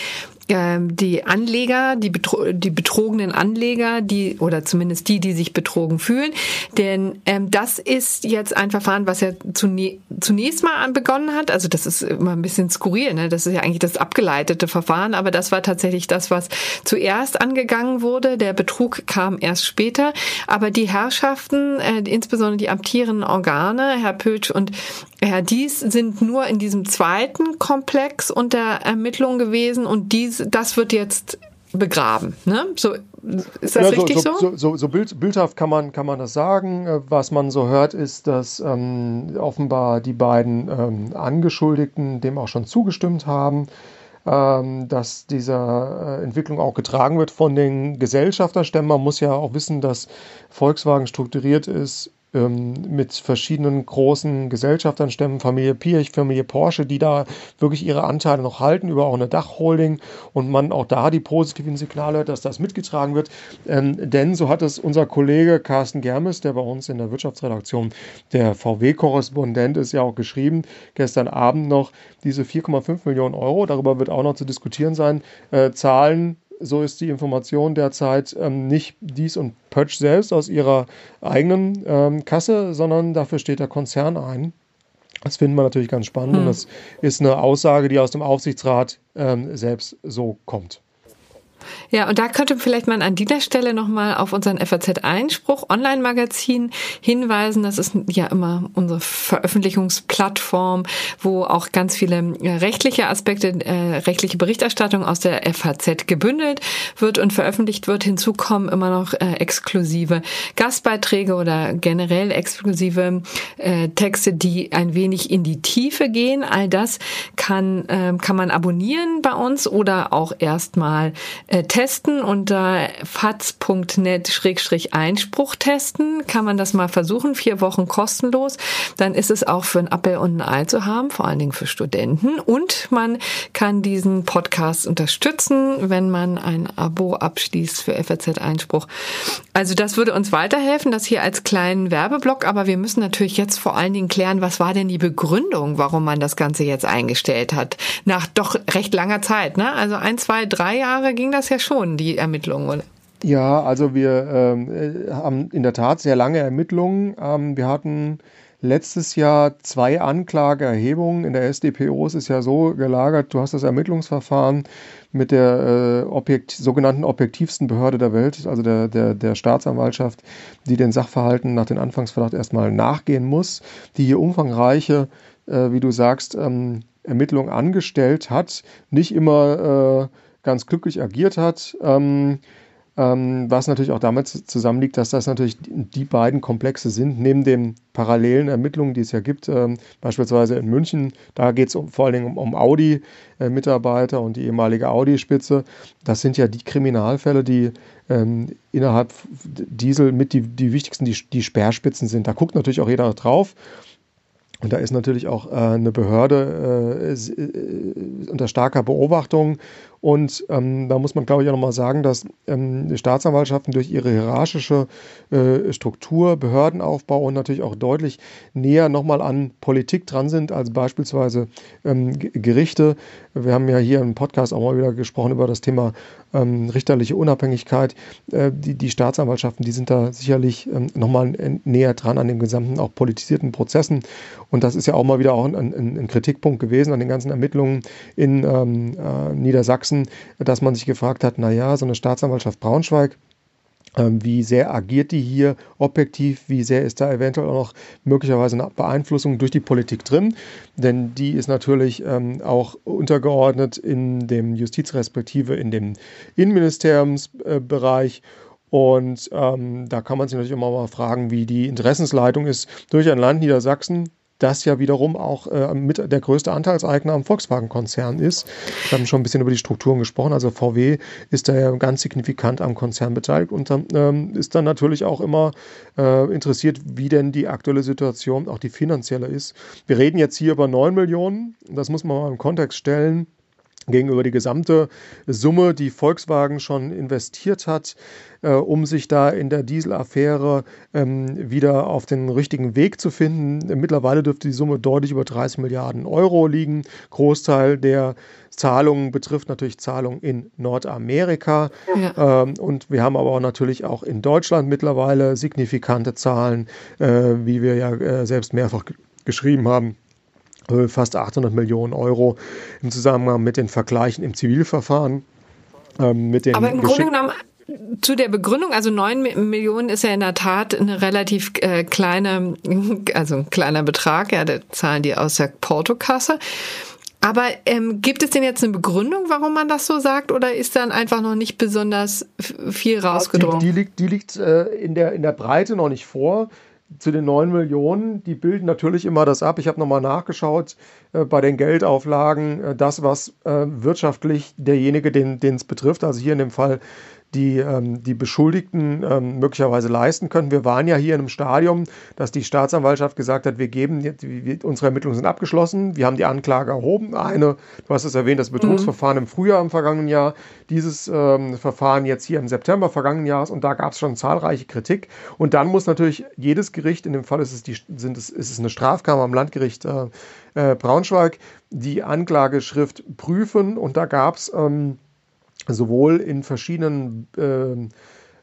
die Anleger, die, betro die betrogenen Anleger, die oder zumindest die, die sich betrogen fühlen. Denn ähm, das ist jetzt ein Verfahren, was ja zune zunächst mal begonnen hat. Also das ist immer ein bisschen skurril, ne? Das ist ja eigentlich das abgeleitete Verfahren, aber das war tatsächlich das, was zuerst angegangen wurde. Der Betrug kam erst später. Aber die Herrschaften, äh, insbesondere die amtierenden Organe, Herr Pötsch und Herr Dies, sind nur in diesem zweiten Komplex unter Ermittlung gewesen und dies das wird jetzt begraben. Ne? So, ist das ja, richtig so? So, so, so bild, bildhaft kann man, kann man das sagen. Äh, was man so hört, ist, dass ähm, offenbar die beiden ähm, Angeschuldigten dem auch schon zugestimmt haben, ähm, dass diese äh, Entwicklung auch getragen wird von den Gesellschafterstämmen. Man muss ja auch wissen, dass Volkswagen strukturiert ist mit verschiedenen großen Gesellschaftern stemmen, Familie Pirch, Familie Porsche, die da wirklich ihre Anteile noch halten, über auch eine Dachholding und man auch da die positiven Signale hört, dass das mitgetragen wird. Ähm, denn so hat es unser Kollege Carsten Germes, der bei uns in der Wirtschaftsredaktion der VW-Korrespondent ist, ja auch geschrieben, gestern Abend noch, diese 4,5 Millionen Euro, darüber wird auch noch zu diskutieren sein, äh, zahlen so ist die Information derzeit ähm, nicht dies und Pötsch selbst aus ihrer eigenen ähm, Kasse, sondern dafür steht der Konzern ein. Das finden wir natürlich ganz spannend hm. und das ist eine Aussage, die aus dem Aufsichtsrat ähm, selbst so kommt. Ja, und da könnte vielleicht man an dieser Stelle nochmal auf unseren FAZ-Einspruch Online-Magazin hinweisen. Das ist ja immer unsere Veröffentlichungsplattform, wo auch ganz viele äh, rechtliche Aspekte, äh, rechtliche Berichterstattung aus der FAZ gebündelt wird und veröffentlicht wird. Hinzu kommen immer noch äh, exklusive Gastbeiträge oder generell exklusive äh, Texte, die ein wenig in die Tiefe gehen. All das kann, äh, kann man abonnieren bei uns oder auch erstmal äh, testen unter faz.net-einspruch testen. Kann man das mal versuchen, vier Wochen kostenlos. Dann ist es auch für ein Appel und ein Ei zu haben, vor allen Dingen für Studenten. Und man kann diesen Podcast unterstützen, wenn man ein Abo abschließt für FAZ Einspruch. Also das würde uns weiterhelfen, das hier als kleinen Werbeblock. Aber wir müssen natürlich jetzt vor allen Dingen klären, was war denn die Begründung, warum man das Ganze jetzt eingestellt hat? Nach doch recht langer Zeit, ne? Also ein, zwei, drei Jahre ging das ja schon, die Ermittlungen, oder? Ja, also wir ähm, äh, haben in der Tat sehr lange Ermittlungen. Ähm, wir hatten letztes Jahr zwei Anklageerhebungen. In der SDPO ist es ja so gelagert, du hast das Ermittlungsverfahren mit der äh, Objekt, sogenannten objektivsten Behörde der Welt, also der, der, der Staatsanwaltschaft, die den Sachverhalten nach dem Anfangsverdacht erstmal nachgehen muss, die hier umfangreiche, äh, wie du sagst, ähm, Ermittlungen angestellt hat, nicht immer äh, ganz glücklich agiert hat. Ähm, ähm, was natürlich auch damit zusammenliegt, dass das natürlich die beiden Komplexe sind, neben den parallelen Ermittlungen, die es ja gibt, ähm, beispielsweise in München, da geht es um, vor allen Dingen um, um Audi-Mitarbeiter und die ehemalige Audi-Spitze. Das sind ja die Kriminalfälle, die ähm, innerhalb Diesel mit die, die wichtigsten, die, die Sperrspitzen sind. Da guckt natürlich auch jeder drauf. Und da ist natürlich auch äh, eine Behörde äh, äh, unter starker Beobachtung und ähm, da muss man, glaube ich, auch nochmal sagen, dass ähm, Staatsanwaltschaften durch ihre hierarchische äh, Struktur, Behördenaufbau und natürlich auch deutlich näher nochmal an Politik dran sind als beispielsweise ähm, Gerichte. Wir haben ja hier im Podcast auch mal wieder gesprochen über das Thema ähm, richterliche Unabhängigkeit. Äh, die, die Staatsanwaltschaften, die sind da sicherlich ähm, nochmal näher dran an den gesamten auch politisierten Prozessen. Und das ist ja auch mal wieder auch ein, ein, ein Kritikpunkt gewesen an den ganzen Ermittlungen in ähm, äh, Niedersachsen Sachsen, dass man sich gefragt hat, naja, so eine Staatsanwaltschaft Braunschweig, ähm, wie sehr agiert die hier objektiv? Wie sehr ist da eventuell auch noch möglicherweise eine Beeinflussung durch die Politik drin? Denn die ist natürlich ähm, auch untergeordnet in dem Justiz respektive in dem Innenministeriumsbereich. Und ähm, da kann man sich natürlich immer mal fragen, wie die Interessensleitung ist durch ein Land Niedersachsen, das ja wiederum auch äh, mit der größte Anteilseigner am Volkswagen-Konzern ist. Wir haben schon ein bisschen über die Strukturen gesprochen. Also VW ist da ja ganz signifikant am Konzern beteiligt und ähm, ist dann natürlich auch immer äh, interessiert, wie denn die aktuelle Situation, auch die finanzielle ist. Wir reden jetzt hier über 9 Millionen. Das muss man mal im Kontext stellen gegenüber die gesamte Summe, die Volkswagen schon investiert hat, äh, um sich da in der Dieselaffäre ähm, wieder auf den richtigen Weg zu finden. Mittlerweile dürfte die Summe deutlich über 30 Milliarden Euro liegen. Großteil der Zahlungen betrifft natürlich Zahlungen in Nordamerika. Ja. Ähm, und wir haben aber auch natürlich auch in Deutschland mittlerweile signifikante Zahlen, äh, wie wir ja äh, selbst mehrfach geschrieben haben fast 800 Millionen Euro im Zusammenhang mit den Vergleichen im Zivilverfahren. Ähm, mit den Aber im Grunde genommen zu der Begründung, also 9 Millionen ist ja in der Tat eine relativ äh, kleine, also ein kleiner Betrag, ja, da zahlen die aus der Portokasse. Aber ähm, gibt es denn jetzt eine Begründung, warum man das so sagt, oder ist dann einfach noch nicht besonders viel rausgedrungen? Die, die liegt, die liegt äh, in, der, in der Breite noch nicht vor zu den 9 Millionen, die bilden natürlich immer das ab. Ich habe nochmal nachgeschaut äh, bei den Geldauflagen, äh, das, was äh, wirtschaftlich derjenige, den es betrifft, also hier in dem Fall die ähm, die Beschuldigten ähm, möglicherweise leisten können. Wir waren ja hier in einem Stadium, dass die Staatsanwaltschaft gesagt hat, wir geben, wir, unsere Ermittlungen sind abgeschlossen, wir haben die Anklage erhoben. Eine, du hast es erwähnt, das Betrugsverfahren mhm. im Frühjahr im vergangenen Jahr, dieses ähm, Verfahren jetzt hier im September vergangenen Jahres und da gab es schon zahlreiche Kritik. Und dann muss natürlich jedes Gericht, in dem Fall ist es, die, sind es, ist es eine Strafkammer am Landgericht äh, äh, Braunschweig, die Anklageschrift prüfen und da gab es ähm, sowohl in verschiedenen äh,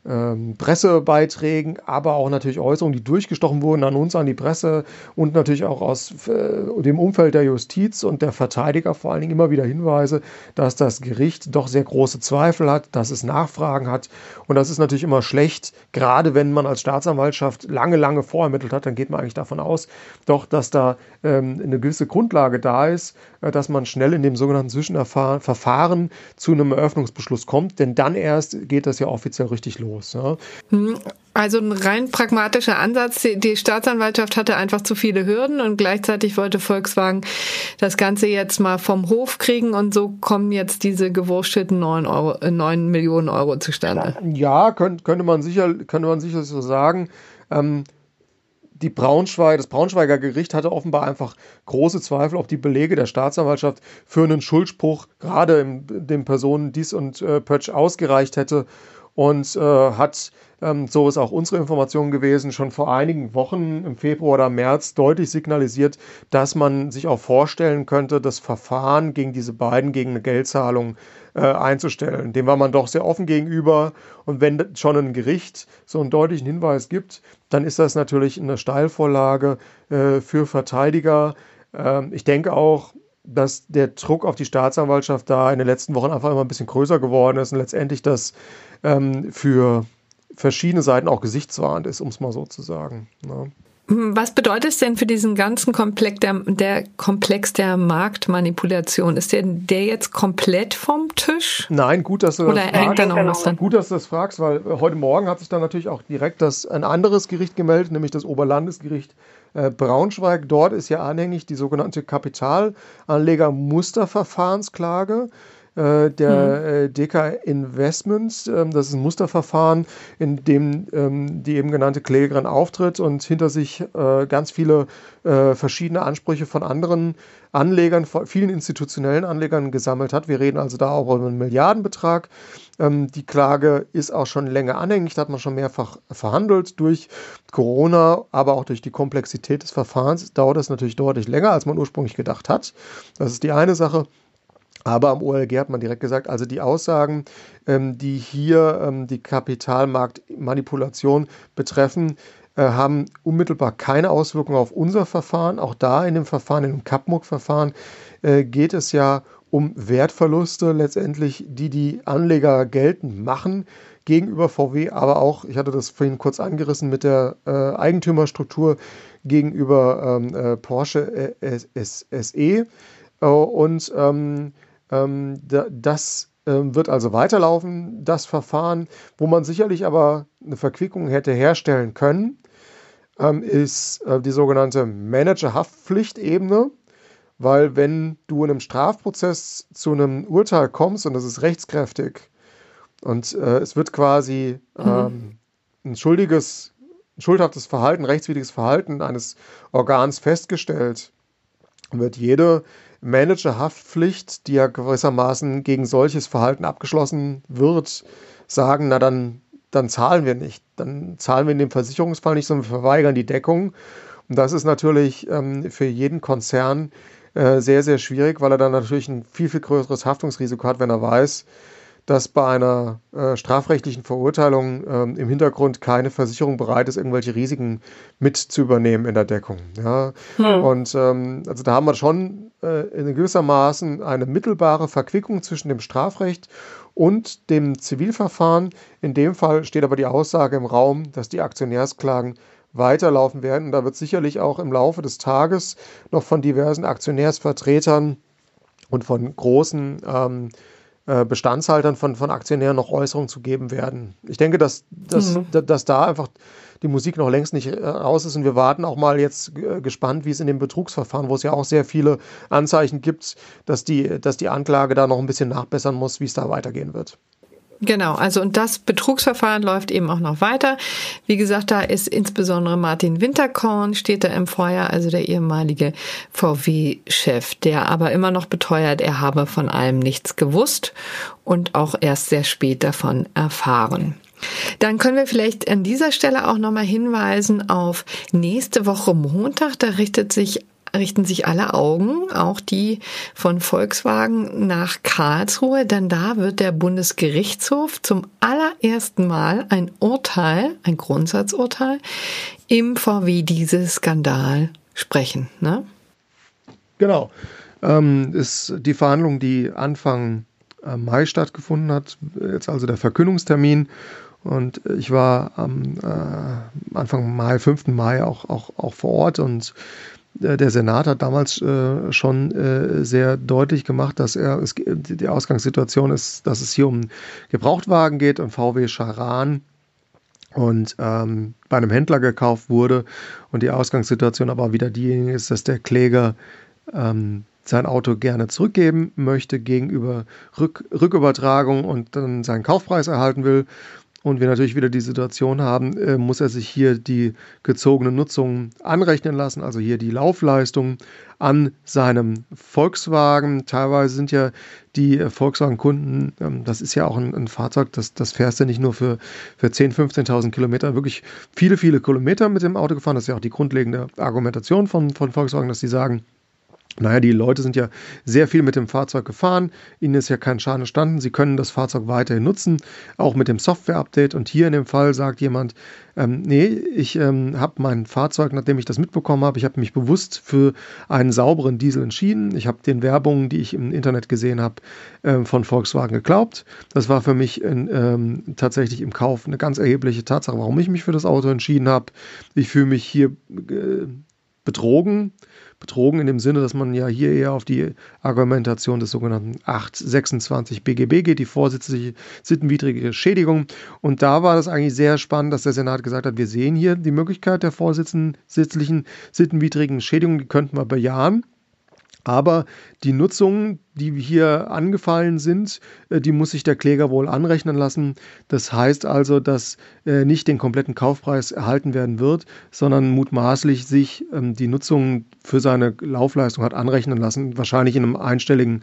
ähm, Pressebeiträgen, aber auch natürlich Äußerungen, die durchgestochen wurden an uns, an die Presse und natürlich auch aus äh, dem Umfeld der Justiz und der Verteidiger vor allen Dingen immer wieder Hinweise, dass das Gericht doch sehr große Zweifel hat, dass es Nachfragen hat und das ist natürlich immer schlecht, gerade wenn man als Staatsanwaltschaft lange, lange vorermittelt hat, dann geht man eigentlich davon aus, doch, dass da ähm, eine gewisse Grundlage da ist, äh, dass man schnell in dem sogenannten Zwischenverfahren zu einem Eröffnungsbeschluss kommt, denn dann erst geht das ja offiziell richtig los. Ja. Hm, also ein rein pragmatischer Ansatz. Die Staatsanwaltschaft hatte einfach zu viele Hürden und gleichzeitig wollte Volkswagen das Ganze jetzt mal vom Hof kriegen und so kommen jetzt diese gewurstelten 9, Euro, 9 äh, Millionen Euro zustande. Ja, könnte, könnte, man, sicher, könnte man sicher so sagen. Ähm, die Braunschweig, das Braunschweiger Gericht hatte offenbar einfach große Zweifel, ob die Belege der Staatsanwaltschaft für einen Schuldspruch gerade in, den Personen Dies und äh, Pötsch ausgereicht hätte und äh, hat, ähm, so ist auch unsere Information gewesen, schon vor einigen Wochen im Februar oder März deutlich signalisiert, dass man sich auch vorstellen könnte, das Verfahren gegen diese beiden gegen eine Geldzahlung äh, einzustellen. Dem war man doch sehr offen gegenüber. Und wenn schon ein Gericht so einen deutlichen Hinweis gibt, dann ist das natürlich eine Steilvorlage äh, für Verteidiger. Ähm, ich denke auch, dass der Druck auf die Staatsanwaltschaft da in den letzten Wochen einfach immer ein bisschen größer geworden ist und letztendlich das ähm, für verschiedene Seiten auch gesichtswahrend ist, um es mal so zu sagen. Ne? Was bedeutet es denn für diesen ganzen Komplex der, der, Komplex der Marktmanipulation? Ist der, der jetzt komplett vom Tisch? Nein, gut, dass du Oder das fragst. Da noch was dran? Gut, dass du das fragst, weil äh, heute Morgen hat sich dann natürlich auch direkt das, ein anderes Gericht gemeldet, nämlich das Oberlandesgericht äh, Braunschweig. Dort ist ja anhängig die sogenannte Kapitalanleger-Musterverfahrensklage. Äh, der mhm. DK Investments. Ähm, das ist ein Musterverfahren, in dem ähm, die eben genannte Klägerin auftritt und hinter sich äh, ganz viele verschiedene Ansprüche von anderen Anlegern, vielen institutionellen Anlegern gesammelt hat. Wir reden also da auch über einen Milliardenbetrag. Ähm, die Klage ist auch schon länger anhängig, da hat man schon mehrfach verhandelt. Durch Corona, aber auch durch die Komplexität des Verfahrens dauert es natürlich deutlich länger, als man ursprünglich gedacht hat. Das ist die eine Sache. Aber am OLG hat man direkt gesagt, also die Aussagen, ähm, die hier ähm, die Kapitalmarktmanipulation betreffen, äh, haben unmittelbar keine Auswirkungen auf unser Verfahren. Auch da in dem Verfahren, in dem Kapmuck-Verfahren, äh, geht es ja um Wertverluste letztendlich, die die Anleger geltend machen gegenüber VW, aber auch, ich hatte das vorhin kurz angerissen, mit der äh, Eigentümerstruktur gegenüber ähm, äh, Porsche SE. Und ähm, das ähm, wird also weiterlaufen, das Verfahren. Wo man sicherlich aber eine Verquickung hätte herstellen können, ähm, ist äh, die sogenannte Manager-Haftpflichtebene. Weil wenn du in einem Strafprozess zu einem Urteil kommst und das ist rechtskräftig und äh, es wird quasi mhm. ähm, ein schuldiges, ein schuldhaftes Verhalten, rechtswidriges Verhalten eines Organs festgestellt, wird jede Managerhaftpflicht, die ja gewissermaßen gegen solches Verhalten abgeschlossen wird, sagen, na dann, dann zahlen wir nicht. Dann zahlen wir in dem Versicherungsfall nicht, sondern wir verweigern die Deckung. Und das ist natürlich ähm, für jeden Konzern äh, sehr, sehr schwierig, weil er dann natürlich ein viel, viel größeres Haftungsrisiko hat, wenn er weiß, dass bei einer äh, strafrechtlichen Verurteilung ähm, im Hintergrund keine Versicherung bereit ist, irgendwelche Risiken mit zu übernehmen in der Deckung. Ja? Hm. Und ähm, also da haben wir schon äh, in gewissermaßen eine mittelbare Verquickung zwischen dem Strafrecht und dem Zivilverfahren. In dem Fall steht aber die Aussage im Raum, dass die Aktionärsklagen weiterlaufen werden. Und da wird sicherlich auch im Laufe des Tages noch von diversen Aktionärsvertretern und von großen ähm, äh, Bestandshaltern von, von Aktionären noch Äußerungen zu geben werden. Ich denke, dass, dass, mhm. dass da einfach die Musik noch längst nicht äh, raus ist und wir warten auch mal jetzt äh, gespannt, wie es in dem Betrugsverfahren, wo es ja auch sehr viele Anzeichen gibt, dass die, dass die Anklage da noch ein bisschen nachbessern muss, wie es da weitergehen wird. Genau, also und das Betrugsverfahren läuft eben auch noch weiter. Wie gesagt, da ist insbesondere Martin Winterkorn, steht da im Feuer, also der ehemalige VW-Chef, der aber immer noch beteuert, er habe von allem nichts gewusst und auch erst sehr spät davon erfahren. Dann können wir vielleicht an dieser Stelle auch nochmal hinweisen auf nächste Woche Montag. Da richtet sich richten sich alle Augen, auch die von Volkswagen, nach Karlsruhe, denn da wird der Bundesgerichtshof zum allerersten Mal ein Urteil, ein Grundsatzurteil im VW-Diesel-Skandal sprechen. Ne? Genau. Ähm, ist die Verhandlung, die Anfang äh, Mai stattgefunden hat, jetzt also der Verkündungstermin. Und ich war am äh, Anfang Mai, 5. Mai auch, auch, auch vor Ort und der Senat hat damals äh, schon äh, sehr deutlich gemacht, dass er es, die Ausgangssituation ist, dass es hier um Gebrauchtwagen geht und VW Charan. Und ähm, bei einem Händler gekauft wurde. Und die Ausgangssituation aber wieder diejenige ist, dass der Kläger ähm, sein Auto gerne zurückgeben möchte gegenüber Rück Rückübertragung und dann seinen Kaufpreis erhalten will und wir natürlich wieder die Situation haben, äh, muss er sich hier die gezogene Nutzung anrechnen lassen, also hier die Laufleistung an seinem Volkswagen. Teilweise sind ja die äh, Volkswagen-Kunden, ähm, das ist ja auch ein, ein, Fahrzeug, das, das fährst du nicht nur für, für 10.000, 15.000 Kilometer, wirklich viele, viele Kilometer mit dem Auto gefahren. Das ist ja auch die grundlegende Argumentation von, von Volkswagen, dass sie sagen, naja, die Leute sind ja sehr viel mit dem Fahrzeug gefahren, ihnen ist ja kein Schaden entstanden, sie können das Fahrzeug weiterhin nutzen, auch mit dem Software-Update. Und hier in dem Fall sagt jemand, ähm, nee, ich ähm, habe mein Fahrzeug, nachdem ich das mitbekommen habe, ich habe mich bewusst für einen sauberen Diesel entschieden. Ich habe den Werbungen, die ich im Internet gesehen habe, ähm, von Volkswagen geglaubt. Das war für mich in, ähm, tatsächlich im Kauf eine ganz erhebliche Tatsache, warum ich mich für das Auto entschieden habe. Ich fühle mich hier äh, betrogen betrogen in dem Sinne, dass man ja hier eher auf die Argumentation des sogenannten 826 BGB geht, die vorsätzliche sittenwidrige Schädigung. Und da war das eigentlich sehr spannend, dass der Senat gesagt hat, wir sehen hier die Möglichkeit der vorsätzlichen sittenwidrigen Schädigung, die könnten wir bejahen. Aber die Nutzung, die hier angefallen sind, äh, die muss sich der Kläger wohl anrechnen lassen. Das heißt also, dass äh, nicht den kompletten Kaufpreis erhalten werden wird, sondern mutmaßlich sich ähm, die Nutzung für seine Laufleistung hat anrechnen lassen. Wahrscheinlich in einem einstelligen,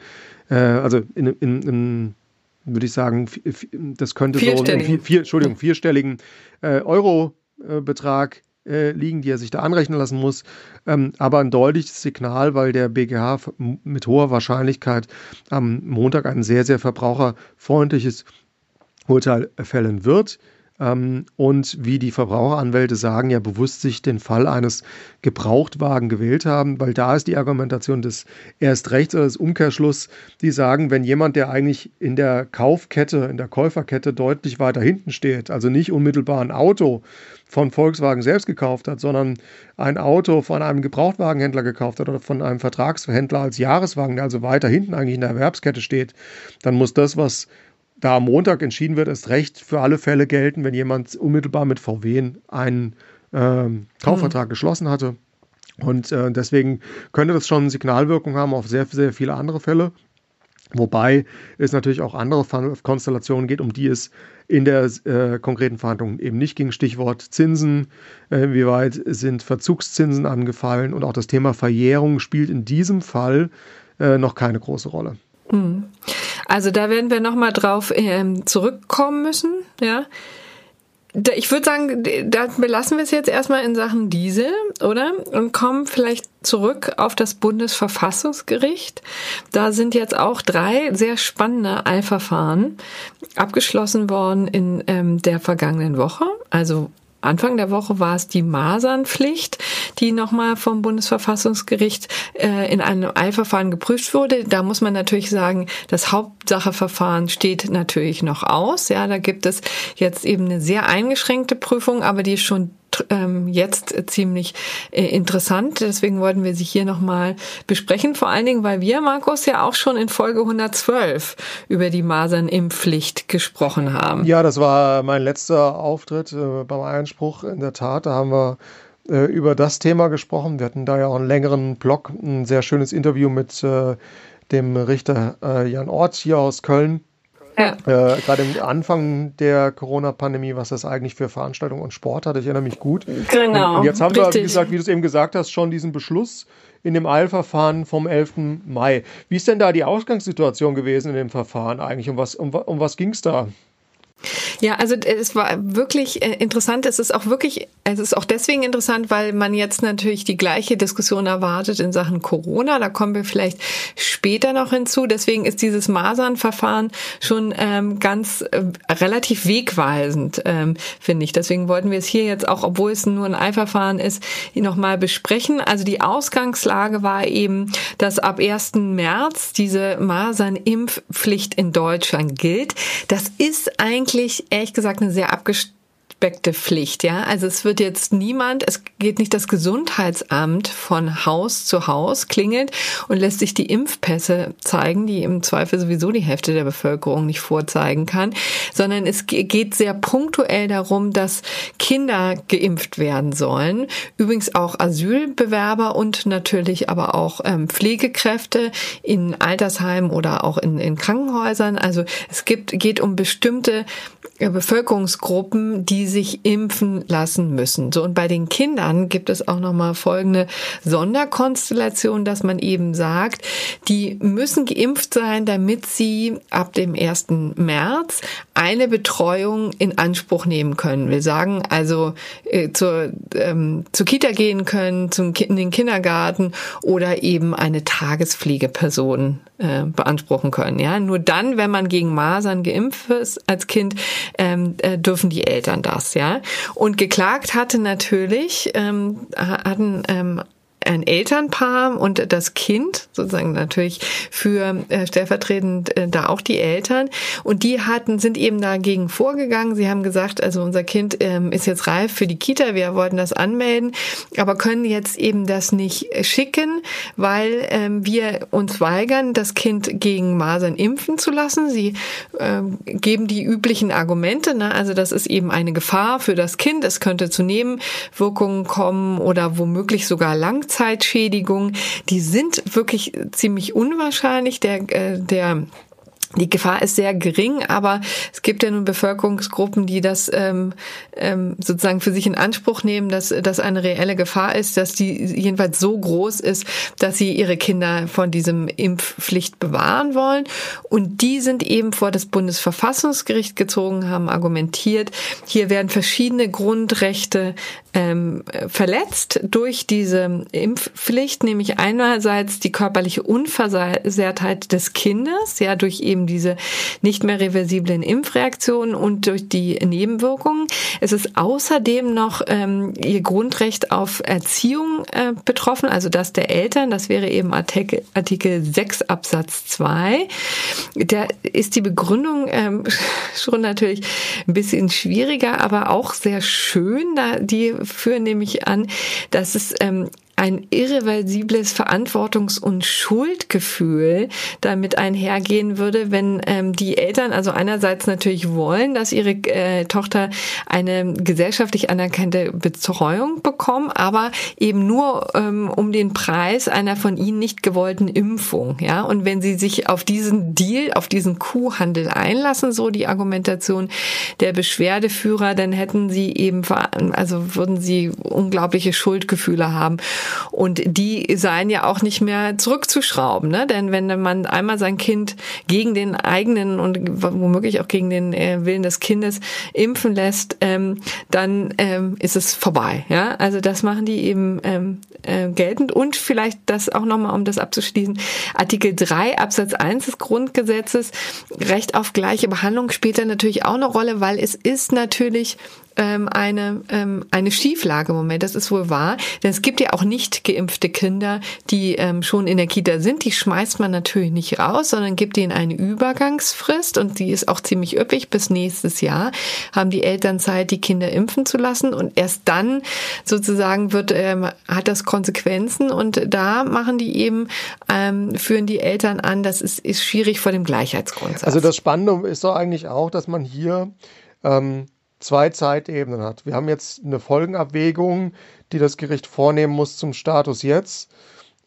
äh, also in, in, in würde ich sagen, das könnte so einen vier, Entschuldigung, vierstelligen Euro-Betrag äh, liegen, die er sich da anrechnen lassen muss. Ähm, aber ein deutliches Signal, weil der BGH mit hoher Wahrscheinlichkeit am Montag ein sehr, sehr verbraucherfreundliches Urteil fällen wird. Ähm, und wie die Verbraucheranwälte sagen, ja bewusst sich den Fall eines Gebrauchtwagen gewählt haben, weil da ist die Argumentation des Erstrechts oder des Umkehrschluss, die sagen, wenn jemand, der eigentlich in der Kaufkette, in der Käuferkette deutlich weiter hinten steht, also nicht unmittelbar ein Auto von Volkswagen selbst gekauft hat, sondern ein Auto von einem Gebrauchtwagenhändler gekauft hat oder von einem Vertragshändler als Jahreswagen, der also weiter hinten eigentlich in der Erwerbskette steht, dann muss das, was da am Montag entschieden wird, ist recht für alle Fälle gelten, wenn jemand unmittelbar mit VW einen äh, Kaufvertrag mhm. geschlossen hatte. Und äh, deswegen könnte das schon Signalwirkung haben auf sehr, sehr viele andere Fälle. Wobei es natürlich auch andere Konstellationen geht, um die es in der äh, konkreten Verhandlung eben nicht ging. Stichwort Zinsen, äh, wie weit sind Verzugszinsen angefallen und auch das Thema Verjährung spielt in diesem Fall äh, noch keine große Rolle. Hm. Also da werden wir nochmal drauf ähm, zurückkommen müssen, ja. Ich würde sagen, da belassen wir es jetzt erstmal in Sachen Diesel, oder? Und kommen vielleicht zurück auf das Bundesverfassungsgericht. Da sind jetzt auch drei sehr spannende Eilverfahren abgeschlossen worden in ähm, der vergangenen Woche. Also Anfang der Woche war es die Masernpflicht, die nochmal vom Bundesverfassungsgericht äh, in einem Eilverfahren geprüft wurde. Da muss man natürlich sagen, das Hauptsacheverfahren steht natürlich noch aus. Ja, da gibt es jetzt eben eine sehr eingeschränkte Prüfung, aber die ist schon ähm, jetzt ziemlich äh, interessant. Deswegen wollten wir sie hier nochmal besprechen. Vor allen Dingen, weil wir, Markus, ja auch schon in Folge 112 über die Masernimpfpflicht gesprochen haben. Ja, das war mein letzter Auftritt äh, beim Einspruch. In der Tat, da haben wir äh, über das Thema gesprochen. Wir hatten da ja auch einen längeren Blog, ein sehr schönes Interview mit äh, dem Richter äh, Jan Ort hier aus Köln ja. Äh, Gerade am Anfang der Corona-Pandemie, was das eigentlich für Veranstaltungen und Sport hat, ich erinnere mich gut. Genau. Und jetzt haben richtig. wir, wie gesagt, wie du es eben gesagt hast, schon diesen Beschluss in dem Eilverfahren vom 11. Mai. Wie ist denn da die Ausgangssituation gewesen in dem Verfahren eigentlich? Um was, um, um was ging es da? Ja, also es war wirklich äh, interessant. Es ist auch wirklich, es ist auch deswegen interessant, weil man jetzt natürlich die gleiche Diskussion erwartet in Sachen Corona. Da kommen wir vielleicht später noch hinzu. Deswegen ist dieses Masernverfahren schon ähm, ganz äh, relativ wegweisend, ähm, finde ich. Deswegen wollten wir es hier jetzt auch, obwohl es nur ein Eilverfahren ist, nochmal besprechen. Also die Ausgangslage war eben, dass ab 1. März diese Masernimpfpflicht in Deutschland gilt. Das ist eigentlich ehrlich gesagt eine sehr abgestimmte abgespeckte Pflicht, ja. Also es wird jetzt niemand, es geht nicht das Gesundheitsamt von Haus zu Haus klingelt und lässt sich die Impfpässe zeigen, die im Zweifel sowieso die Hälfte der Bevölkerung nicht vorzeigen kann, sondern es geht sehr punktuell darum, dass Kinder geimpft werden sollen. Übrigens auch Asylbewerber und natürlich aber auch ähm, Pflegekräfte in Altersheimen oder auch in, in Krankenhäusern. Also es gibt, geht um bestimmte äh, Bevölkerungsgruppen, die sich impfen lassen müssen. So und bei den Kindern gibt es auch noch mal folgende Sonderkonstellation, dass man eben sagt, die müssen geimpft sein, damit sie ab dem 1. März eine Betreuung in Anspruch nehmen können. Wir sagen also äh, zur, ähm, zur Kita gehen können, zum, in den Kindergarten oder eben eine Tagespflegeperson äh, beanspruchen können. Ja, nur dann, wenn man gegen Masern geimpft ist als Kind, ähm, äh, dürfen die Eltern das. Ja, und geklagt hatte natürlich ähm, hatten ähm, ein Elternpaar und das Kind, sozusagen natürlich für äh, stellvertretend äh, da auch die Eltern. Und die hatten, sind eben dagegen vorgegangen. Sie haben gesagt, also unser Kind ähm, ist jetzt reif für die Kita, wir wollten das anmelden, aber können jetzt eben das nicht schicken, weil ähm, wir uns weigern, das Kind gegen Masern impfen zu lassen. Sie ähm, geben die üblichen Argumente, ne? also das ist eben eine Gefahr für das Kind, es könnte zu Nebenwirkungen kommen oder womöglich sogar lang Langzeitschädigungen, die sind wirklich ziemlich unwahrscheinlich. Der, äh, der die Gefahr ist sehr gering, aber es gibt ja nun Bevölkerungsgruppen, die das ähm, ähm, sozusagen für sich in Anspruch nehmen, dass das eine reelle Gefahr ist, dass die jedenfalls so groß ist, dass sie ihre Kinder von diesem Impfpflicht bewahren wollen. Und die sind eben vor das Bundesverfassungsgericht gezogen, haben argumentiert, hier werden verschiedene Grundrechte ähm, verletzt durch diese Impfpflicht, nämlich einerseits die körperliche Unversehrtheit des Kindes, ja durch eben eben diese nicht mehr reversiblen Impfreaktionen und durch die Nebenwirkungen. Es ist außerdem noch ähm, ihr Grundrecht auf Erziehung äh, betroffen, also das der Eltern. Das wäre eben Artikel, Artikel 6 Absatz 2. Da ist die Begründung ähm, schon natürlich ein bisschen schwieriger, aber auch sehr schön. Da, die führen nämlich an, dass es ähm, ein irreversibles Verantwortungs- und Schuldgefühl damit einhergehen würde, wenn ähm, die Eltern also einerseits natürlich wollen, dass ihre äh, Tochter eine gesellschaftlich anerkannte Betreuung bekommt, aber eben nur ähm, um den Preis einer von ihnen nicht gewollten Impfung. Ja, und wenn sie sich auf diesen Deal, auf diesen Kuhhandel einlassen, so die Argumentation der Beschwerdeführer, dann hätten sie eben, also würden sie unglaubliche Schuldgefühle haben. Und die seien ja auch nicht mehr zurückzuschrauben, ne? Denn wenn man einmal sein Kind gegen den eigenen und womöglich auch gegen den äh, Willen des Kindes impfen lässt, ähm, dann ähm, ist es vorbei. Ja, also das machen die eben ähm, äh, geltend. Und vielleicht das auch nochmal, um das abzuschließen, Artikel 3 Absatz 1 des Grundgesetzes, Recht auf gleiche Behandlung spielt da natürlich auch eine Rolle, weil es ist natürlich ähm, eine, ähm, eine Schieflage im Moment. Das ist wohl wahr. Denn es gibt ja auch nicht geimpfte Kinder, die ähm, schon in der Kita sind. Die schmeißt man natürlich nicht raus, sondern gibt ihnen eine Übergangsfrist und die ist auch ziemlich üppig. Bis nächstes Jahr haben die Eltern Zeit, die Kinder impfen zu lassen und erst dann sozusagen wird, ähm, hat das Konsequenzen und da machen die eben, ähm, führen die Eltern an, das ist, ist schwierig vor dem Gleichheitsgrundsatz. Also das Spannende ist doch eigentlich auch, dass man hier ähm, zwei Zeitebenen hat. Wir haben jetzt eine Folgenabwägung, die das Gericht vornehmen muss zum Status jetzt,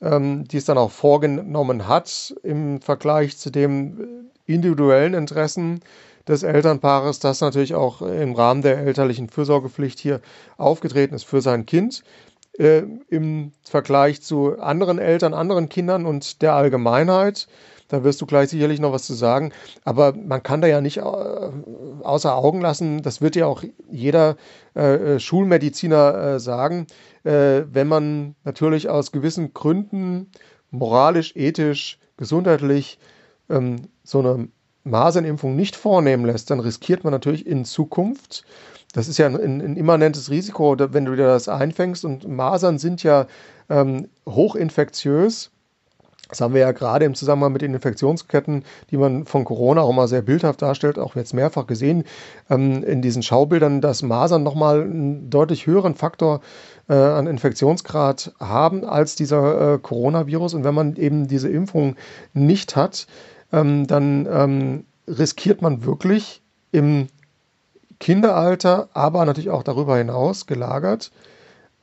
ähm, die es dann auch vorgenommen hat im Vergleich zu dem individuellen Interessen des Elternpaares, das natürlich auch im Rahmen der elterlichen Fürsorgepflicht hier aufgetreten ist für sein Kind. Äh, Im Vergleich zu anderen Eltern, anderen Kindern und der Allgemeinheit. Da wirst du gleich sicherlich noch was zu sagen. Aber man kann da ja nicht äh, außer Augen lassen, das wird ja auch jeder äh, Schulmediziner äh, sagen, äh, wenn man natürlich aus gewissen Gründen moralisch, ethisch, gesundheitlich ähm, so eine Masernimpfung nicht vornehmen lässt, dann riskiert man natürlich in Zukunft, das ist ja ein, ein immanentes Risiko, wenn du dir das einfängst und Masern sind ja ähm, hochinfektiös. Das haben wir ja gerade im Zusammenhang mit den Infektionsketten, die man von Corona auch mal sehr bildhaft darstellt, auch jetzt mehrfach gesehen ähm, in diesen Schaubildern, dass Masern nochmal einen deutlich höheren Faktor äh, an Infektionsgrad haben als dieser äh, Coronavirus. Und wenn man eben diese Impfung nicht hat, ähm, dann ähm, riskiert man wirklich im Kinderalter, aber natürlich auch darüber hinaus gelagert,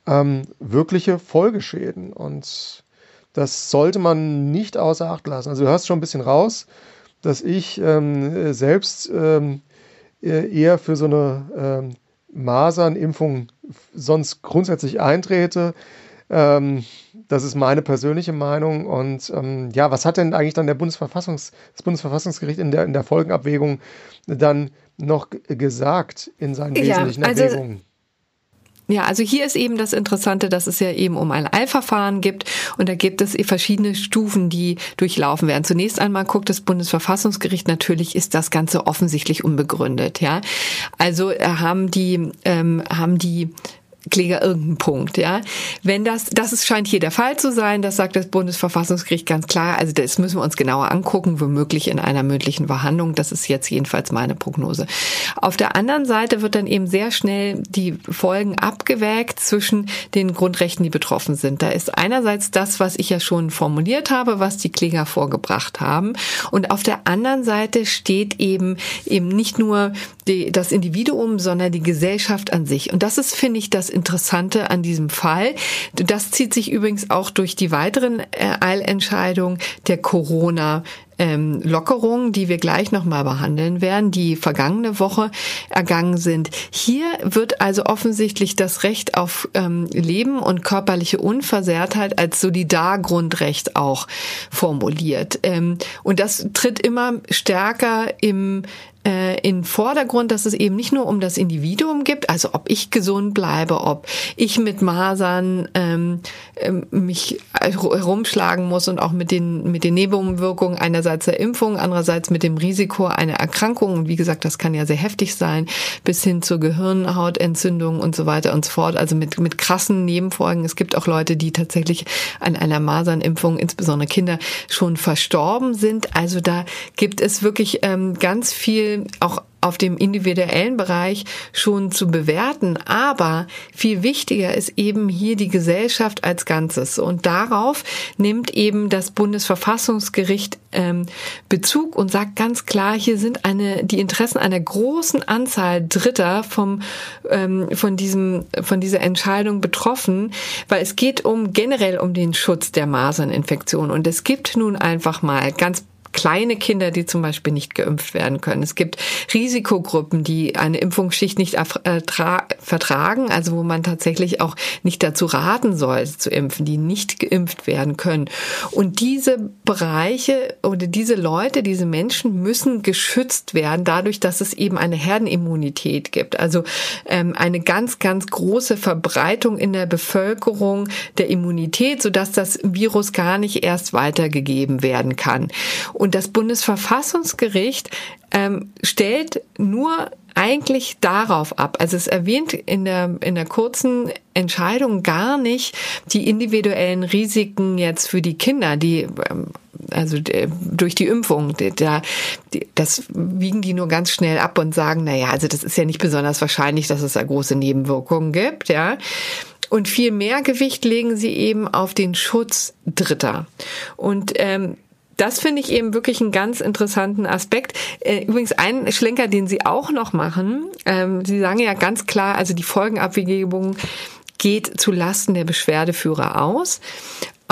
ähm, wirkliche Folgeschäden. Und das sollte man nicht außer Acht lassen. Also du hörst schon ein bisschen raus, dass ich ähm, selbst ähm, eher für so eine ähm, Masernimpfung sonst grundsätzlich eintrete. Ähm, das ist meine persönliche Meinung. Und ähm, ja, was hat denn eigentlich dann der Bundesverfassungs, das Bundesverfassungsgericht in der, in der Folgenabwägung dann noch gesagt in seinen wesentlichen also, Erwägungen? Ja, also hier ist eben das Interessante, dass es ja eben um ein Eilverfahren gibt und da gibt es verschiedene Stufen, die durchlaufen werden. Zunächst einmal guckt das Bundesverfassungsgericht natürlich, ist das Ganze offensichtlich unbegründet, ja. Also äh, haben die ähm, haben die Kläger irgendeinen Punkt, ja. Wenn das, das ist, scheint hier der Fall zu sein, das sagt das Bundesverfassungsgericht ganz klar. Also das müssen wir uns genauer angucken, womöglich in einer mündlichen Verhandlung. Das ist jetzt jedenfalls meine Prognose. Auf der anderen Seite wird dann eben sehr schnell die Folgen abgewägt zwischen den Grundrechten, die betroffen sind. Da ist einerseits das, was ich ja schon formuliert habe, was die Kläger vorgebracht haben. Und auf der anderen Seite steht eben eben nicht nur die, das Individuum, sondern die Gesellschaft an sich. Und das ist, finde ich, das Interessante an diesem Fall. Das zieht sich übrigens auch durch die weiteren äh, Eilentscheidungen der Corona Lockerungen, die wir gleich nochmal behandeln werden, die vergangene Woche ergangen sind. Hier wird also offensichtlich das Recht auf ähm, Leben und körperliche Unversehrtheit als Solidargrundrecht auch formuliert. Ähm, und das tritt immer stärker im äh, in Vordergrund, dass es eben nicht nur um das Individuum gibt, also ob ich gesund bleibe, ob ich mit Masern ähm, ähm mich herumschlagen muss und auch mit den mit den Nebenwirkungen einerseits der Impfung, andererseits mit dem Risiko einer Erkrankung und wie gesagt, das kann ja sehr heftig sein, bis hin zur Gehirnhautentzündung und so weiter und so fort, also mit mit krassen Nebenfolgen. Es gibt auch Leute, die tatsächlich an einer Masernimpfung, insbesondere Kinder, schon verstorben sind. Also da gibt es wirklich ähm, ganz viel auch auf dem individuellen Bereich schon zu bewerten. Aber viel wichtiger ist eben hier die Gesellschaft als Ganzes. Und darauf nimmt eben das Bundesverfassungsgericht ähm, Bezug und sagt ganz klar, hier sind eine, die Interessen einer großen Anzahl Dritter vom, ähm, von diesem, von dieser Entscheidung betroffen, weil es geht um generell um den Schutz der Maserninfektion. Und es gibt nun einfach mal ganz kleine Kinder, die zum Beispiel nicht geimpft werden können. Es gibt Risikogruppen, die eine Impfungsschicht nicht vertragen, also wo man tatsächlich auch nicht dazu raten soll, zu impfen, die nicht geimpft werden können. Und diese Bereiche oder diese Leute, diese Menschen müssen geschützt werden, dadurch, dass es eben eine Herdenimmunität gibt. Also ähm, eine ganz, ganz große Verbreitung in der Bevölkerung der Immunität, sodass das Virus gar nicht erst weitergegeben werden kann. Und das Bundesverfassungsgericht ähm, stellt nur eigentlich darauf ab. Also es erwähnt in der, in der kurzen Entscheidung gar nicht die individuellen Risiken jetzt für die Kinder, die ähm, also durch die Impfung, da, das wiegen die nur ganz schnell ab und sagen, na ja, also das ist ja nicht besonders wahrscheinlich, dass es da große Nebenwirkungen gibt, ja. Und viel mehr Gewicht legen sie eben auf den Schutz Dritter. Und ähm, das finde ich eben wirklich einen ganz interessanten Aspekt. Äh, übrigens ein Schlenker, den Sie auch noch machen. Ähm, Sie sagen ja ganz klar, also die Folgenabwägung geht zu Lasten der Beschwerdeführer aus.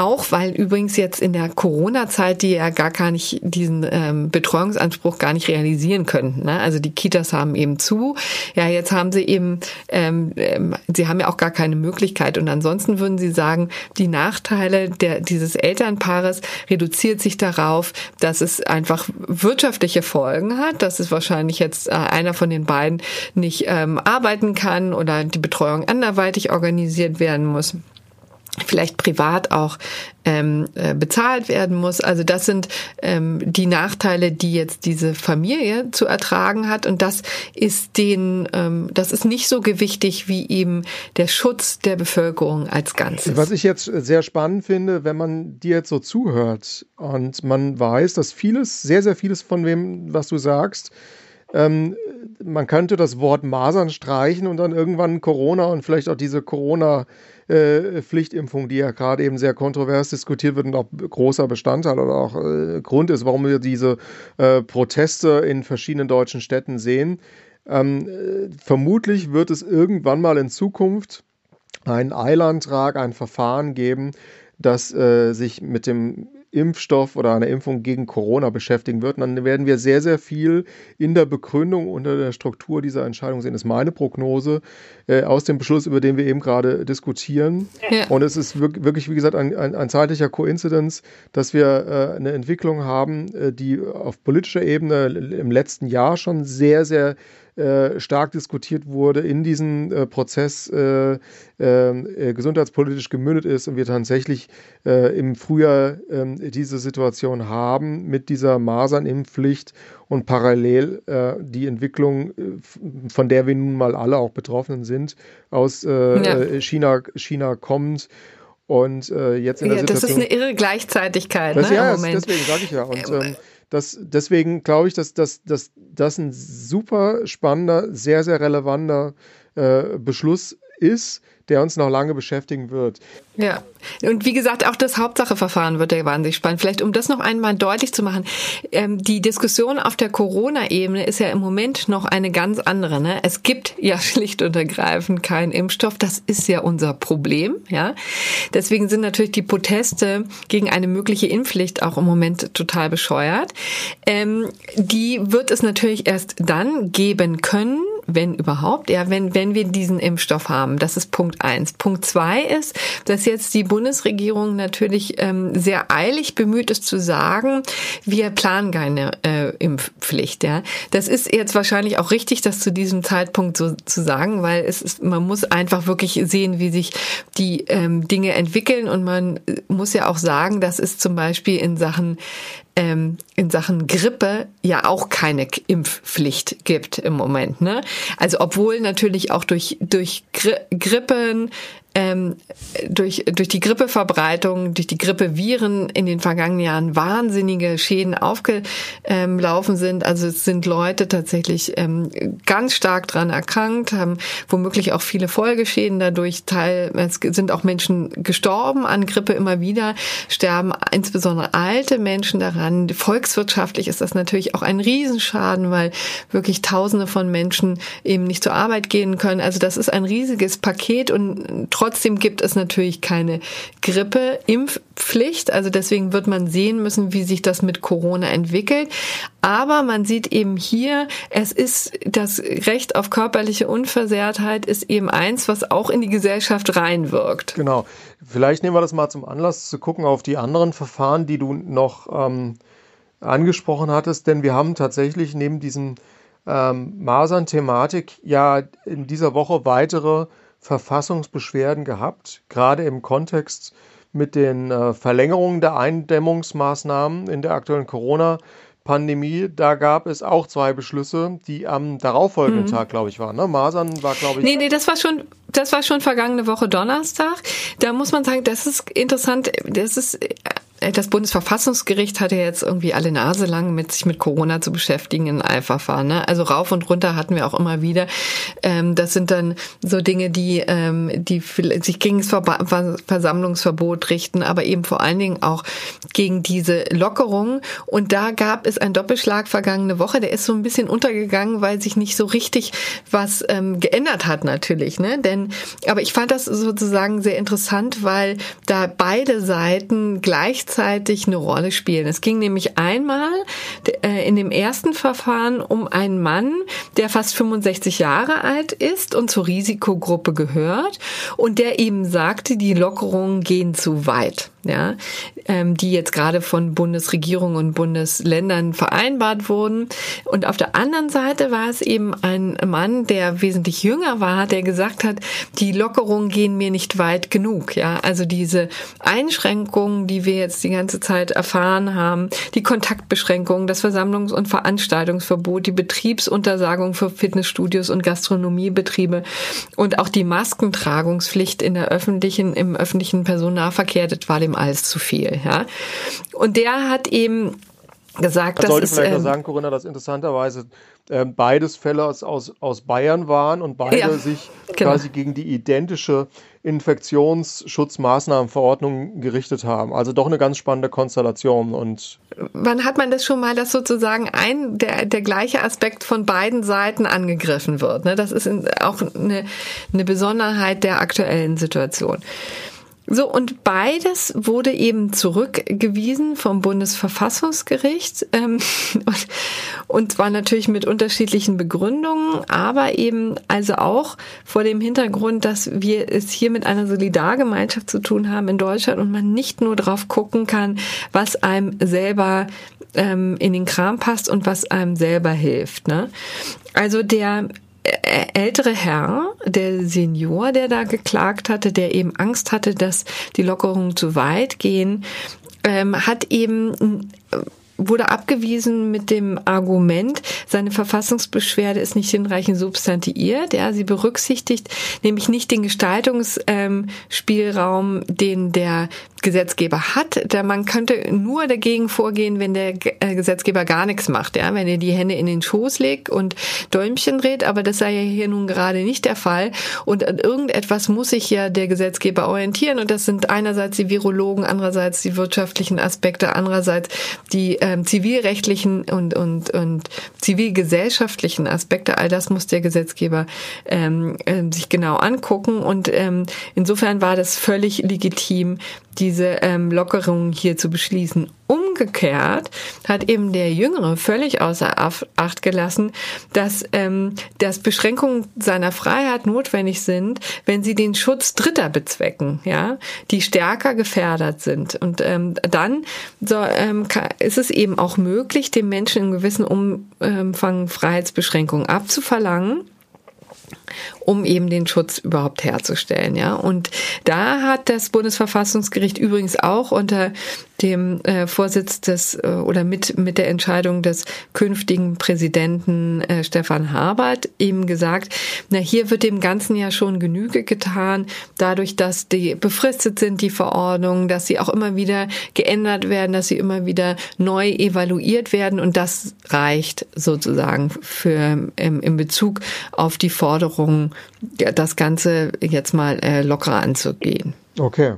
Auch weil übrigens jetzt in der Corona-Zeit die ja gar, gar nicht diesen ähm, Betreuungsanspruch gar nicht realisieren könnten. Ne? Also die Kitas haben eben zu. Ja, jetzt haben sie eben, ähm, ähm, sie haben ja auch gar keine Möglichkeit. Und ansonsten würden sie sagen, die Nachteile der, dieses Elternpaares reduziert sich darauf, dass es einfach wirtschaftliche Folgen hat, dass es wahrscheinlich jetzt äh, einer von den beiden nicht ähm, arbeiten kann oder die Betreuung anderweitig organisiert werden muss vielleicht privat auch ähm, äh, bezahlt werden muss. Also das sind ähm, die Nachteile, die jetzt diese Familie zu ertragen hat. Und das ist den, ähm, das ist nicht so gewichtig wie eben der Schutz der Bevölkerung als Ganzes. Was ich jetzt sehr spannend finde, wenn man dir jetzt so zuhört und man weiß, dass vieles, sehr, sehr vieles von dem, was du sagst, ähm, man könnte das Wort Masern streichen und dann irgendwann Corona und vielleicht auch diese Corona- äh, Pflichtimpfung, die ja gerade eben sehr kontrovers diskutiert wird und auch großer Bestandteil oder auch äh, Grund ist, warum wir diese äh, Proteste in verschiedenen deutschen Städten sehen. Ähm, äh, vermutlich wird es irgendwann mal in Zukunft einen Eilantrag, ein Verfahren geben, das äh, sich mit dem Impfstoff oder einer Impfung gegen Corona beschäftigen wird. Und dann werden wir sehr, sehr viel in der Begründung unter der Struktur dieser Entscheidung sehen. Das ist meine Prognose äh, aus dem Beschluss, über den wir eben gerade diskutieren. Ja. Und es ist wirklich, wie gesagt, ein, ein, ein zeitlicher Koinzidenz, dass wir äh, eine Entwicklung haben, äh, die auf politischer Ebene im letzten Jahr schon sehr, sehr äh, stark diskutiert wurde, in diesen äh, Prozess äh, äh, gesundheitspolitisch gemündet ist und wir tatsächlich äh, im Frühjahr ähm, diese Situation haben mit dieser Masernimpfpflicht und parallel die Entwicklung, von der wir nun mal alle auch betroffen sind, aus ja. China, China kommt. Und äh, jetzt in der ja, Situation. Das ist eine irre Gleichzeitigkeit, das, ne, ja, deswegen sage ich ja. Und ähm, das, deswegen glaube ich, dass, dass, dass das ein super spannender, sehr, sehr relevanter äh, Beschluss ist, der uns noch lange beschäftigen wird. Ja, und wie gesagt, auch das Hauptsacheverfahren wird ja wahnsinnig spannend. Vielleicht, um das noch einmal deutlich zu machen, ähm, die Diskussion auf der Corona-Ebene ist ja im Moment noch eine ganz andere. Ne? Es gibt ja schlicht und ergreifend keinen Impfstoff. Das ist ja unser Problem. Ja, Deswegen sind natürlich die Proteste gegen eine mögliche Impfpflicht auch im Moment total bescheuert. Ähm, die wird es natürlich erst dann geben können, wenn überhaupt, ja, wenn, wenn wir diesen Impfstoff haben. Das ist Punkt eins. Punkt zwei ist, dass jetzt die Bundesregierung natürlich ähm, sehr eilig bemüht ist zu sagen, wir planen keine äh, Impfpflicht. Ja. Das ist jetzt wahrscheinlich auch richtig, das zu diesem Zeitpunkt so zu sagen, weil es ist, man muss einfach wirklich sehen, wie sich die ähm, Dinge entwickeln und man muss ja auch sagen, dass es zum Beispiel in Sachen ähm, in Sachen Grippe ja auch keine Impfpflicht gibt im Moment. Ne? Also obwohl natürlich auch durch, durch Gri Grippen ähm, durch, durch die Grippeverbreitung, durch die Grippeviren in den vergangenen Jahren wahnsinnige Schäden aufgelaufen sind. Also es sind Leute tatsächlich ähm, ganz stark dran erkrankt, haben womöglich auch viele Folgeschäden dadurch. Teil, es sind auch Menschen gestorben an Grippe immer wieder, sterben insbesondere alte Menschen daran. Volkswirtschaftlich ist das natürlich auch ein Riesenschaden, weil wirklich Tausende von Menschen eben nicht zur Arbeit gehen können. Also das ist ein riesiges Paket und Trotzdem gibt es natürlich keine Grippe-Impfpflicht. Also deswegen wird man sehen müssen, wie sich das mit Corona entwickelt. Aber man sieht eben hier, es ist das Recht auf körperliche Unversehrtheit ist eben eins, was auch in die Gesellschaft reinwirkt. Genau. Vielleicht nehmen wir das mal zum Anlass zu gucken auf die anderen Verfahren, die du noch ähm, angesprochen hattest, denn wir haben tatsächlich neben diesem ähm, Masern-Thematik ja in dieser Woche weitere Verfassungsbeschwerden gehabt, gerade im Kontext mit den äh, Verlängerungen der Eindämmungsmaßnahmen in der aktuellen Corona-Pandemie. Da gab es auch zwei Beschlüsse, die am darauffolgenden mhm. Tag, glaube ich, waren. Ne? Masern war, glaube ich. Nee, nee, das war schon, das war schon vergangene Woche Donnerstag. Da muss man sagen, das ist interessant. Das ist das Bundesverfassungsgericht hat ja jetzt irgendwie alle Nase lang mit sich mit Corona zu beschäftigen in Eilverfahren. Ne? Also rauf und runter hatten wir auch immer wieder. Ähm, das sind dann so Dinge, die, ähm, die sich gegen das Versammlungsverbot richten, aber eben vor allen Dingen auch gegen diese Lockerung. Und da gab es einen Doppelschlag vergangene Woche. Der ist so ein bisschen untergegangen, weil sich nicht so richtig was ähm, geändert hat natürlich. Ne? Denn, aber ich fand das sozusagen sehr interessant, weil da beide Seiten gleichzeitig eine Rolle spielen. Es ging nämlich einmal äh, in dem ersten Verfahren um einen Mann, der fast 65 Jahre alt ist und zur Risikogruppe gehört und der eben sagte, die Lockerungen gehen zu weit ja, ähm, die jetzt gerade von Bundesregierung und Bundesländern vereinbart wurden. Und auf der anderen Seite war es eben ein Mann, der wesentlich jünger war, der gesagt hat, die Lockerungen gehen mir nicht weit genug. Ja, also diese Einschränkungen, die wir jetzt die ganze Zeit erfahren haben, die Kontaktbeschränkungen, das Versammlungs- und Veranstaltungsverbot, die Betriebsuntersagung für Fitnessstudios und Gastronomiebetriebe und auch die Maskentragungspflicht in der öffentlichen, im öffentlichen Personennahverkehr, das war dem ihm alles zu viel. Ja? Und der hat eben gesagt, das sollte vielleicht ähm, sagen, Corinna, dass interessanterweise äh, beides Fälle aus, aus, aus Bayern waren und beide ja, sich genau. quasi gegen die identische Infektionsschutzmaßnahmenverordnung gerichtet haben. Also doch eine ganz spannende Konstellation. Und Wann hat man das schon mal, dass sozusagen ein der, der gleiche Aspekt von beiden Seiten angegriffen wird? Ne? Das ist auch eine, eine Besonderheit der aktuellen Situation. So, und beides wurde eben zurückgewiesen vom Bundesverfassungsgericht ähm, und, und zwar natürlich mit unterschiedlichen Begründungen, aber eben also auch vor dem Hintergrund, dass wir es hier mit einer Solidargemeinschaft zu tun haben in Deutschland und man nicht nur drauf gucken kann, was einem selber ähm, in den Kram passt und was einem selber hilft. Ne? Also der ältere Herr, der Senior, der da geklagt hatte, der eben Angst hatte, dass die Lockerungen zu weit gehen, ähm, hat eben wurde abgewiesen mit dem Argument, seine Verfassungsbeschwerde ist nicht hinreichend substantiiert. Ja, sie berücksichtigt nämlich nicht den Gestaltungsspielraum, den der Gesetzgeber hat. Man könnte nur dagegen vorgehen, wenn der äh, Gesetzgeber gar nichts macht, ja, wenn er die Hände in den Schoß legt und Däumchen dreht, aber das sei ja hier nun gerade nicht der Fall und an irgendetwas muss sich ja der Gesetzgeber orientieren und das sind einerseits die Virologen, andererseits die wirtschaftlichen Aspekte, andererseits die ähm, zivilrechtlichen und und und zivilgesellschaftlichen Aspekte. All das muss der Gesetzgeber ähm, äh, sich genau angucken und ähm, insofern war das völlig legitim, diese ähm, Lockerung hier zu beschließen. Umgekehrt hat eben der Jüngere völlig außer Acht gelassen, dass, ähm, dass Beschränkungen seiner Freiheit notwendig sind, wenn sie den Schutz Dritter bezwecken, ja, die stärker gefährdet sind. Und ähm, dann so, ähm, ist es eben auch möglich, dem Menschen in gewissem Umfang Freiheitsbeschränkungen abzuverlangen um eben den Schutz überhaupt herzustellen. Ja, und da hat das Bundesverfassungsgericht übrigens auch unter dem äh, Vorsitz des äh, oder mit mit der Entscheidung des künftigen Präsidenten äh, Stefan Habert eben gesagt, na hier wird dem ganzen ja schon Genüge getan, dadurch, dass die befristet sind die Verordnungen, dass sie auch immer wieder geändert werden, dass sie immer wieder neu evaluiert werden und das reicht sozusagen für im, in Bezug auf die Forderung das Ganze jetzt mal äh, lockerer anzugehen. Okay.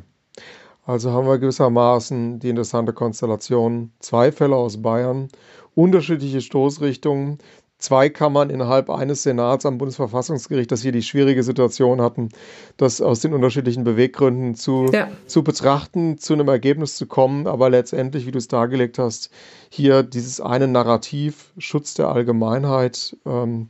Also haben wir gewissermaßen die interessante Konstellation. Zwei Fälle aus Bayern, unterschiedliche Stoßrichtungen, zwei Kammern innerhalb eines Senats am Bundesverfassungsgericht, dass hier die schwierige Situation hatten, das aus den unterschiedlichen Beweggründen zu, ja. zu betrachten, zu einem Ergebnis zu kommen, aber letztendlich, wie du es dargelegt hast, hier dieses eine Narrativ, Schutz der Allgemeinheit, ähm,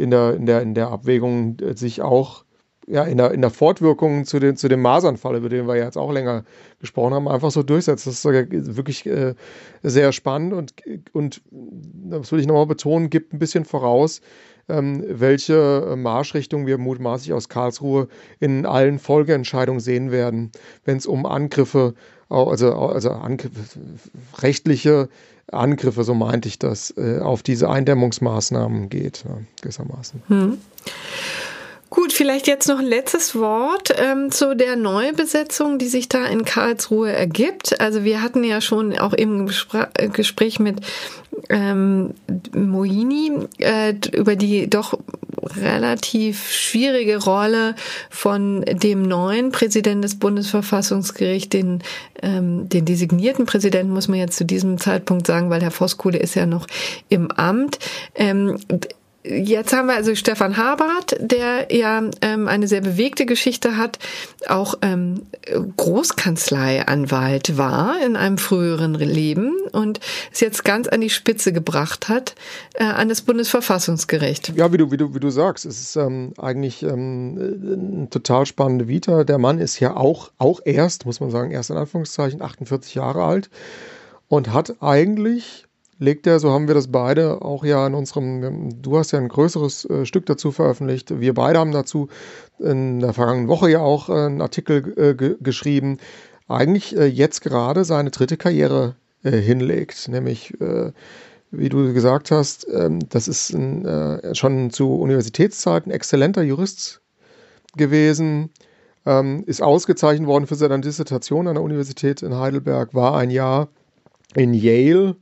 in der, in der, in der Abwägung äh, sich auch ja, in, der, in der Fortwirkung zu, den, zu dem Masernfall, über den wir jetzt auch länger gesprochen haben, einfach so durchsetzt. Das ist wirklich äh, sehr spannend und, und das will ich nochmal betonen, gibt ein bisschen voraus, ähm, welche Marschrichtung wir mutmaßlich aus Karlsruhe in allen Folgeentscheidungen sehen werden, wenn es um Angriffe, also, also Angriffe, rechtliche Angriffe, so meinte ich das, äh, auf diese Eindämmungsmaßnahmen geht, ja, gewissermaßen. Hm. Gut, vielleicht jetzt noch ein letztes Wort ähm, zu der Neubesetzung, die sich da in Karlsruhe ergibt. Also wir hatten ja schon auch im Gespr äh, Gespräch mit ähm, Moini äh, über die doch relativ schwierige Rolle von dem neuen Präsidenten des Bundesverfassungsgerichts, den, ähm, den designierten Präsidenten, muss man jetzt zu diesem Zeitpunkt sagen, weil Herr Voskuhle ist ja noch im Amt. Ähm, Jetzt haben wir also Stefan Habart, der ja ähm, eine sehr bewegte Geschichte hat, auch ähm, Großkanzleianwalt war in einem früheren Leben und es jetzt ganz an die Spitze gebracht hat äh, an das Bundesverfassungsgericht. Ja, wie du wie du wie du sagst, es ist ähm, eigentlich ähm, total spannende Vita. Der Mann ist ja auch auch erst, muss man sagen, erst in Anführungszeichen 48 Jahre alt und hat eigentlich legt er, so haben wir das beide auch ja in unserem, du hast ja ein größeres äh, Stück dazu veröffentlicht, wir beide haben dazu in der vergangenen Woche ja auch äh, einen Artikel äh, geschrieben, eigentlich äh, jetzt gerade seine dritte Karriere äh, hinlegt, nämlich äh, wie du gesagt hast, ähm, das ist ein, schon zu Universitätszeiten exzellenter Jurist gewesen, ähm, ist ausgezeichnet worden für seine Dissertation an der Universität in Heidelberg, war ein Jahr in Yale,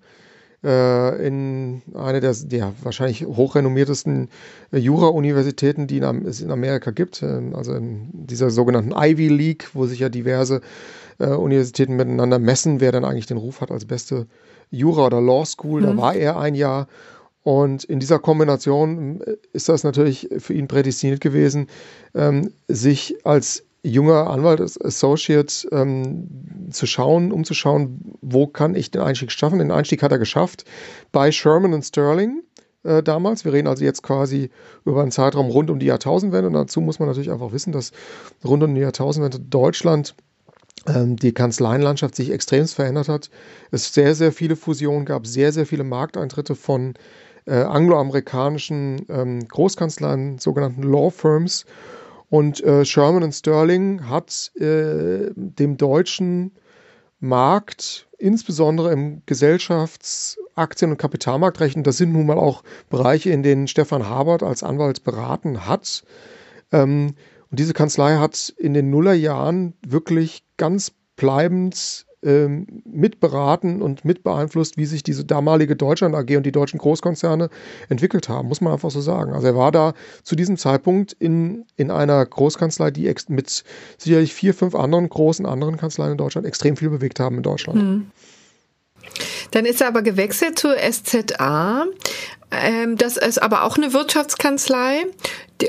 äh, in eine der ja, wahrscheinlich hochrenommiertesten äh, Jura-Universitäten, die es in Amerika gibt, ähm, also in dieser sogenannten Ivy League, wo sich ja diverse äh, Universitäten miteinander messen, wer dann eigentlich den Ruf hat als beste Jura- oder Law School. Mhm. Da war er ein Jahr. Und in dieser Kombination ist das natürlich für ihn prädestiniert gewesen, ähm, sich als junger Anwalt, Associate, ähm, zu schauen, umzuschauen, wo kann ich den Einstieg schaffen. Den Einstieg hat er geschafft bei Sherman und Sterling äh, damals. Wir reden also jetzt quasi über einen Zeitraum rund um die Jahrtausendwende. Und dazu muss man natürlich einfach wissen, dass rund um die Jahrtausendwende Deutschland ähm, die Kanzleienlandschaft sich extrem verändert hat. Es sehr, sehr viele Fusionen gab, sehr, sehr viele Markteintritte von äh, angloamerikanischen ähm, Großkanzleien, sogenannten Law Firms. Und äh, Sherman und Sterling hat äh, dem deutschen Markt, insbesondere im Gesellschafts-, Aktien- und Kapitalmarktrecht, und das sind nun mal auch Bereiche, in denen Stefan Habert als Anwalt beraten hat. Ähm, und diese Kanzlei hat in den Nullerjahren wirklich ganz bleibend mitberaten und mitbeeinflusst, wie sich diese damalige Deutschland AG und die deutschen Großkonzerne entwickelt haben, muss man einfach so sagen. Also er war da zu diesem Zeitpunkt in, in einer Großkanzlei, die mit sicherlich vier, fünf anderen großen anderen Kanzleien in Deutschland extrem viel bewegt haben in Deutschland. Hm. Dann ist er aber gewechselt zur SZA. Ähm, das ist aber auch eine Wirtschaftskanzlei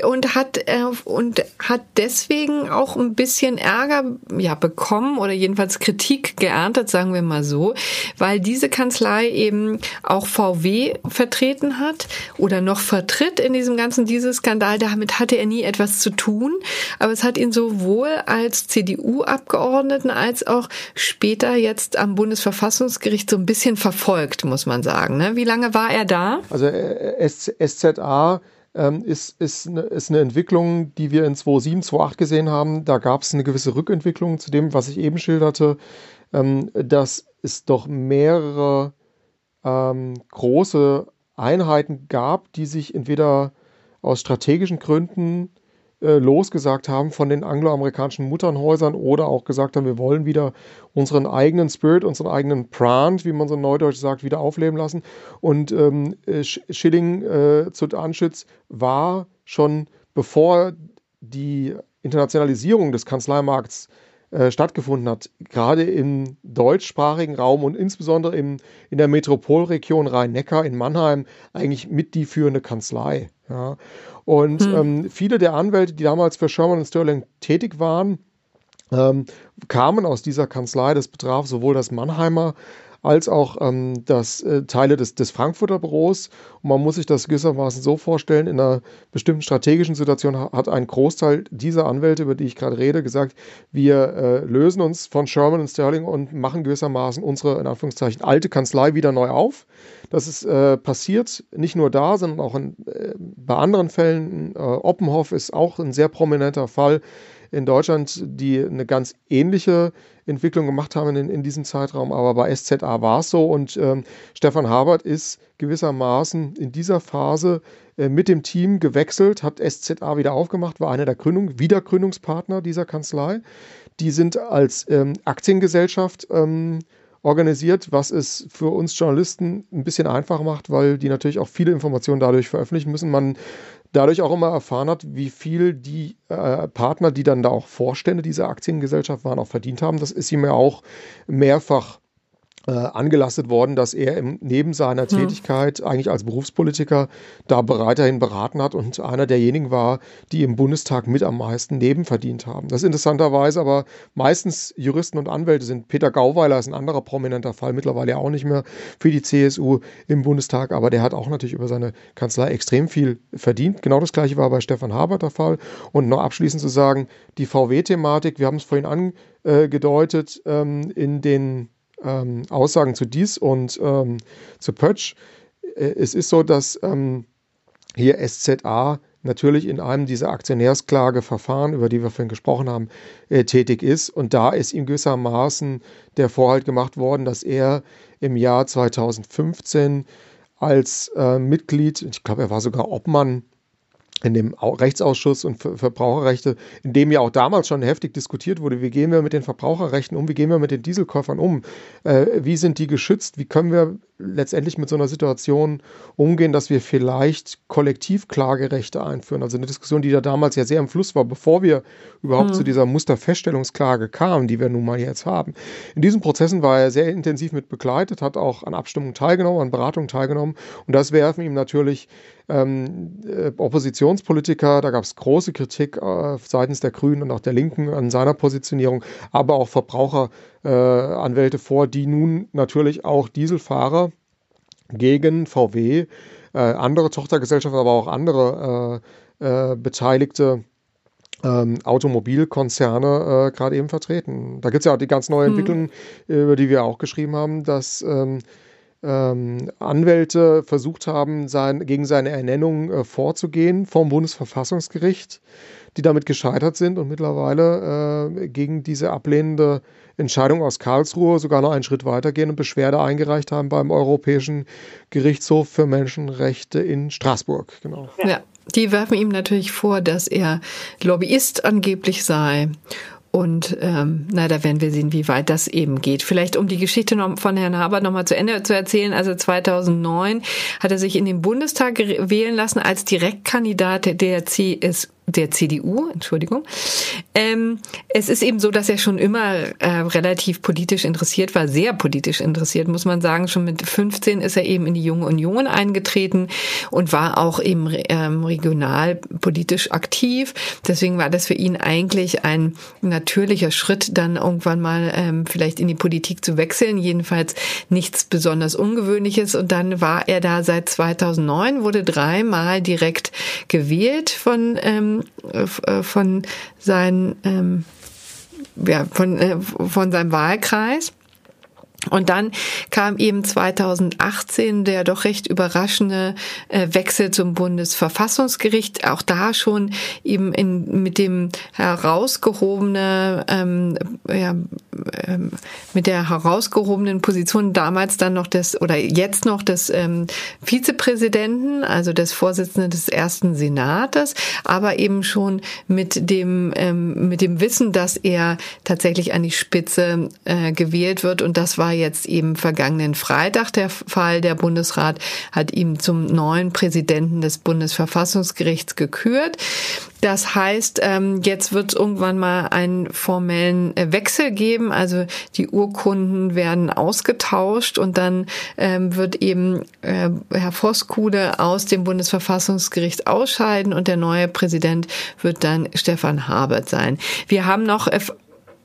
und hat äh, und hat deswegen auch ein bisschen Ärger ja bekommen oder jedenfalls Kritik geerntet, sagen wir mal so, weil diese Kanzlei eben auch VW vertreten hat oder noch vertritt in diesem ganzen dieses Skandal. Damit hatte er nie etwas zu tun, aber es hat ihn sowohl als CDU-Abgeordneten als auch später jetzt am Bundesverfassungsgericht so ein bisschen verfolgt, muss man sagen. Ne? Wie lange war er da? Also äh, SZA ähm, ist, ist, eine, ist eine Entwicklung, die wir in 2007, 2008 gesehen haben. Da gab es eine gewisse Rückentwicklung zu dem, was ich eben schilderte, ähm, dass es doch mehrere ähm, große Einheiten gab, die sich entweder aus strategischen Gründen äh, losgesagt haben von den angloamerikanischen Mutternhäusern oder auch gesagt haben, wir wollen wieder unseren eigenen Spirit, unseren eigenen Brand, wie man so neudeutsch sagt, wieder aufleben lassen. Und ähm, äh, Schilling äh, zu Anschütz war schon bevor die Internationalisierung des Kanzleimarkts äh, stattgefunden hat, gerade im deutschsprachigen Raum und insbesondere im, in der Metropolregion Rhein-Neckar in Mannheim eigentlich mit die führende Kanzlei. Ja. Und hm. ähm, viele der Anwälte, die damals für Sherman und Sterling tätig waren, ähm, kamen aus dieser Kanzlei. Das betraf sowohl das Mannheimer als auch ähm, das äh, Teile des, des Frankfurter Büros. Und man muss sich das gewissermaßen so vorstellen, in einer bestimmten strategischen Situation hat ein Großteil dieser Anwälte, über die ich gerade rede, gesagt, wir äh, lösen uns von Sherman und Sterling und machen gewissermaßen unsere, in Anführungszeichen, alte Kanzlei wieder neu auf. Das ist äh, passiert, nicht nur da, sondern auch in, äh, bei anderen Fällen. Äh, Oppenhoff ist auch ein sehr prominenter Fall in Deutschland, die eine ganz ähnliche Entwicklung gemacht haben in, in diesem Zeitraum, aber bei SZA war es so und ähm, Stefan Habert ist gewissermaßen in dieser Phase äh, mit dem Team gewechselt, hat SZA wieder aufgemacht, war einer der Gründung, Wiedergründungspartner dieser Kanzlei. Die sind als ähm, Aktiengesellschaft ähm, organisiert, was es für uns Journalisten ein bisschen einfacher macht, weil die natürlich auch viele Informationen dadurch veröffentlichen müssen. Man dadurch auch immer erfahren hat, wie viel die äh, Partner, die dann da auch Vorstände dieser Aktiengesellschaft waren, auch verdient haben. Das ist ihm ja auch mehrfach äh, angelastet worden, dass er im, neben seiner hm. Tätigkeit eigentlich als Berufspolitiker da weiterhin beraten hat und einer derjenigen war, die im Bundestag mit am meisten nebenverdient haben. Das ist interessanterweise aber meistens Juristen und Anwälte sind. Peter Gauweiler ist ein anderer prominenter Fall, mittlerweile auch nicht mehr für die CSU im Bundestag, aber der hat auch natürlich über seine Kanzlei extrem viel verdient. Genau das gleiche war bei Stefan Habert der Fall. Und noch abschließend zu sagen, die VW-Thematik, wir haben es vorhin angedeutet, ähm, in den ähm, Aussagen zu dies und ähm, zu Pötsch. Äh, es ist so, dass ähm, hier SZA natürlich in einem dieser Aktionärsklageverfahren, über die wir vorhin gesprochen haben, äh, tätig ist. Und da ist ihm gewissermaßen der Vorhalt gemacht worden, dass er im Jahr 2015 als äh, Mitglied, ich glaube, er war sogar Obmann in dem Rechtsausschuss und Verbraucherrechte, in dem ja auch damals schon heftig diskutiert wurde, wie gehen wir mit den Verbraucherrechten um, wie gehen wir mit den Dieselkäufern um, äh, wie sind die geschützt, wie können wir letztendlich mit so einer Situation umgehen, dass wir vielleicht Kollektivklagerechte einführen. Also eine Diskussion, die da damals ja sehr im Fluss war, bevor wir überhaupt mhm. zu dieser Musterfeststellungsklage kamen, die wir nun mal jetzt haben. In diesen Prozessen war er sehr intensiv mit begleitet, hat auch an Abstimmungen teilgenommen, an Beratungen teilgenommen und das werfen ihm natürlich ähm, äh, Oppositionspolitiker, da gab es große Kritik äh, seitens der Grünen und auch der Linken an seiner Positionierung, aber auch Verbraucheranwälte äh, vor, die nun natürlich auch Dieselfahrer gegen VW, äh, andere Tochtergesellschaften, aber auch andere äh, äh, beteiligte ähm, Automobilkonzerne äh, gerade eben vertreten. Da gibt es ja auch die ganz neue hm. Entwicklung, hm. über die wir auch geschrieben haben, dass ähm, ähm, Anwälte versucht haben, sein, gegen seine Ernennung äh, vorzugehen vom Bundesverfassungsgericht, die damit gescheitert sind und mittlerweile äh, gegen diese ablehnende Entscheidung aus Karlsruhe sogar noch einen Schritt weitergehen und Beschwerde eingereicht haben beim Europäischen Gerichtshof für Menschenrechte in Straßburg. Genau. Ja, die werfen ihm natürlich vor, dass er Lobbyist angeblich sei und ähm, na, da werden wir sehen, wie weit das eben geht. Vielleicht um die Geschichte noch von Herrn Haber nochmal zu Ende zu erzählen. Also 2009 hat er sich in den Bundestag wählen lassen als Direktkandidat der CSU der CDU, Entschuldigung. Ähm, es ist eben so, dass er schon immer äh, relativ politisch interessiert war, sehr politisch interessiert, muss man sagen. Schon mit 15 ist er eben in die Junge Union eingetreten und war auch eben ähm, regional politisch aktiv. Deswegen war das für ihn eigentlich ein natürlicher Schritt, dann irgendwann mal ähm, vielleicht in die Politik zu wechseln. Jedenfalls nichts besonders Ungewöhnliches. Und dann war er da seit 2009, wurde dreimal direkt gewählt von ähm, äh, von seinen, ähm, ja, von, äh, von seinem Wahlkreis. Und dann kam eben 2018 der doch recht überraschende äh, Wechsel zum Bundesverfassungsgericht. Auch da schon eben in, mit dem herausgehobene, ähm, ja, ähm, mit der herausgehobenen Position damals dann noch des oder jetzt noch des ähm, Vizepräsidenten, also des Vorsitzenden des ersten Senates, aber eben schon mit dem ähm, mit dem Wissen, dass er tatsächlich an die Spitze äh, gewählt wird und das war war jetzt eben vergangenen Freitag der Fall. Der Bundesrat hat ihn zum neuen Präsidenten des Bundesverfassungsgerichts gekürt. Das heißt, ähm, jetzt wird es irgendwann mal einen formellen äh, Wechsel geben. Also die Urkunden werden ausgetauscht und dann ähm, wird eben äh, Herr Voskuhle aus dem Bundesverfassungsgericht ausscheiden und der neue Präsident wird dann Stefan Habert sein. Wir haben noch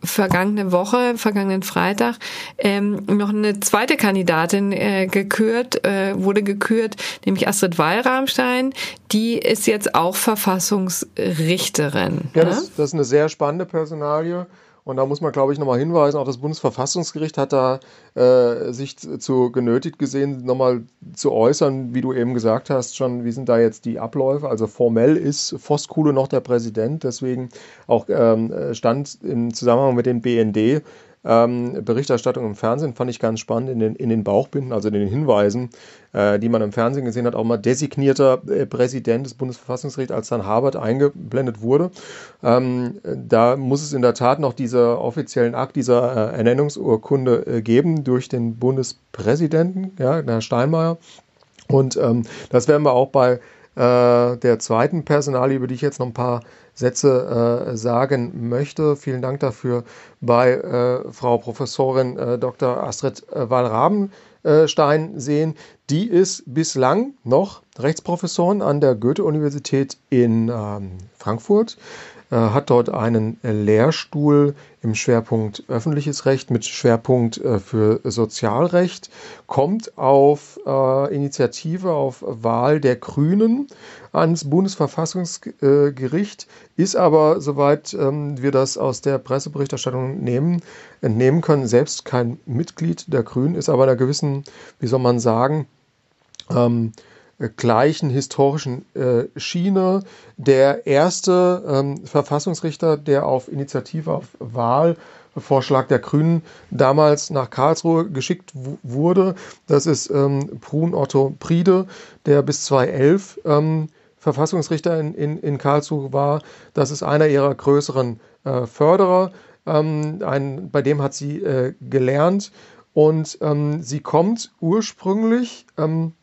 vergangene Woche, vergangenen Freitag, ähm, noch eine zweite Kandidatin äh, gekürt, äh, wurde gekürt, nämlich Astrid Wallramstein. Die ist jetzt auch Verfassungsrichterin. Ja, ne? das, das ist eine sehr spannende Personalie. Und da muss man, glaube ich, nochmal hinweisen, auch das Bundesverfassungsgericht hat da äh, sich zu genötigt gesehen, nochmal zu äußern, wie du eben gesagt hast, schon, wie sind da jetzt die Abläufe. Also formell ist Voskuhle noch der Präsident, deswegen auch ähm, stand im Zusammenhang mit dem BND ähm, Berichterstattung im Fernsehen fand ich ganz spannend in den, in den Bauchbinden, also in den Hinweisen, äh, die man im Fernsehen gesehen hat, auch mal designierter äh, Präsident des Bundesverfassungsgerichts, als dann Harvard eingeblendet wurde. Ähm, da muss es in der Tat noch diesen offiziellen Akt dieser äh, Ernennungsurkunde äh, geben durch den Bundespräsidenten, ja, Herr Steinmeier. Und ähm, das werden wir auch bei äh, der zweiten Personalie, über die ich jetzt noch ein paar Sätze äh, sagen möchte. Vielen Dank dafür bei äh, Frau Professorin äh, Dr. Astrid äh, Wallrabenstein sehen. Die ist bislang noch Rechtsprofessorin an der Goethe-Universität in ähm, Frankfurt. Äh, hat dort einen Lehrstuhl im Schwerpunkt öffentliches Recht mit Schwerpunkt äh, für Sozialrecht, kommt auf äh, Initiative, auf Wahl der Grünen ans Bundesverfassungsgericht, ist aber, soweit ähm, wir das aus der Presseberichterstattung nehmen, entnehmen können, selbst kein Mitglied der Grünen, ist aber einer gewissen, wie soll man sagen, ähm, äh, gleichen historischen äh, Schiene. Der erste ähm, Verfassungsrichter, der auf Initiative, auf Wahlvorschlag der Grünen damals nach Karlsruhe geschickt wurde, das ist ähm, Brun Otto Priede, der bis 2011 ähm, Verfassungsrichter in, in, in Karlsruhe war. Das ist einer ihrer größeren äh, Förderer. Ähm, ein, bei dem hat sie äh, gelernt und ähm, sie kommt ursprünglich ähm,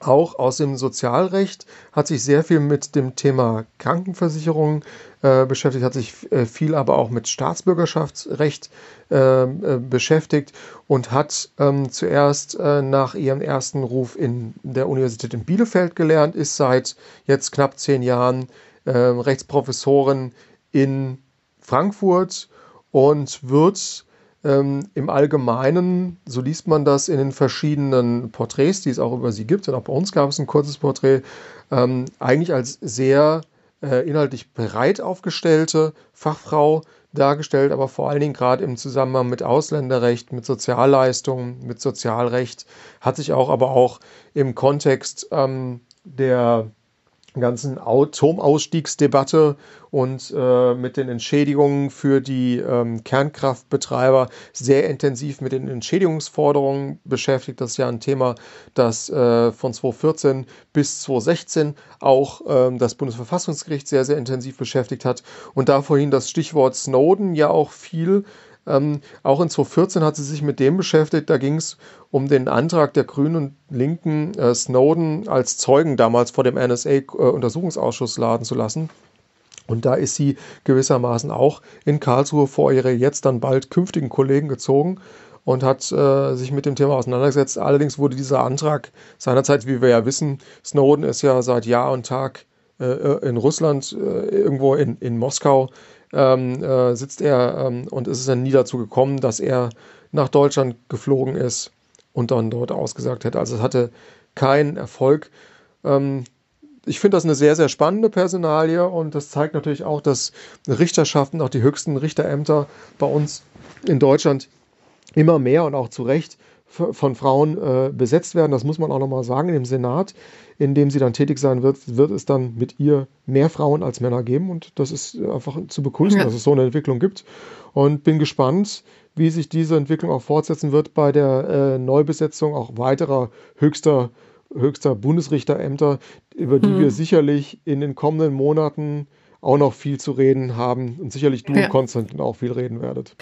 auch aus dem Sozialrecht, hat sich sehr viel mit dem Thema Krankenversicherung äh, beschäftigt, hat sich äh, viel aber auch mit Staatsbürgerschaftsrecht äh, äh beschäftigt und hat ähm, zuerst äh, nach ihrem ersten Ruf in der Universität in Bielefeld gelernt, ist seit jetzt knapp zehn Jahren ähm, Rechtsprofessorin in Frankfurt und wird ähm, Im Allgemeinen, so liest man das in den verschiedenen Porträts, die es auch über sie gibt, und auch bei uns gab es ein kurzes Porträt, ähm, eigentlich als sehr äh, inhaltlich breit aufgestellte Fachfrau dargestellt, aber vor allen Dingen gerade im Zusammenhang mit Ausländerrecht, mit Sozialleistungen, mit Sozialrecht, hat sich auch aber auch im Kontext ähm, der ganzen Atomausstiegsdebatte und äh, mit den Entschädigungen für die ähm, Kernkraftbetreiber sehr intensiv mit den Entschädigungsforderungen beschäftigt. Das ist ja ein Thema, das äh, von 2014 bis 2016 auch ähm, das Bundesverfassungsgericht sehr, sehr intensiv beschäftigt hat. Und da vorhin das Stichwort Snowden ja auch viel ähm, auch in 2014 hat sie sich mit dem beschäftigt. Da ging es um den Antrag der Grünen und Linken, äh, Snowden als Zeugen damals vor dem NSA-Untersuchungsausschuss äh, laden zu lassen. Und da ist sie gewissermaßen auch in Karlsruhe vor ihre jetzt dann bald künftigen Kollegen gezogen und hat äh, sich mit dem Thema auseinandergesetzt. Allerdings wurde dieser Antrag seinerzeit, wie wir ja wissen, Snowden ist ja seit Jahr und Tag äh, äh in Russland, äh, irgendwo in, in Moskau ähm, äh, sitzt er ähm, und ist es dann nie dazu gekommen, dass er nach Deutschland geflogen ist und dann dort ausgesagt hätte. Also es hatte keinen Erfolg. Ähm, ich finde das eine sehr, sehr spannende Personalie und das zeigt natürlich auch, dass Richterschaften, auch die höchsten Richterämter bei uns in Deutschland immer mehr und auch zu Recht von Frauen äh, besetzt werden. Das muss man auch nochmal sagen. Im Senat, in dem sie dann tätig sein wird, wird es dann mit ihr mehr Frauen als Männer geben. Und das ist einfach zu begrüßen, ja. dass es so eine Entwicklung gibt. Und bin gespannt, wie sich diese Entwicklung auch fortsetzen wird bei der äh, Neubesetzung auch weiterer höchster, höchster Bundesrichterämter, über die mhm. wir sicherlich in den kommenden Monaten auch noch viel zu reden haben und sicherlich du, ja. Konstantin, auch viel reden werdet.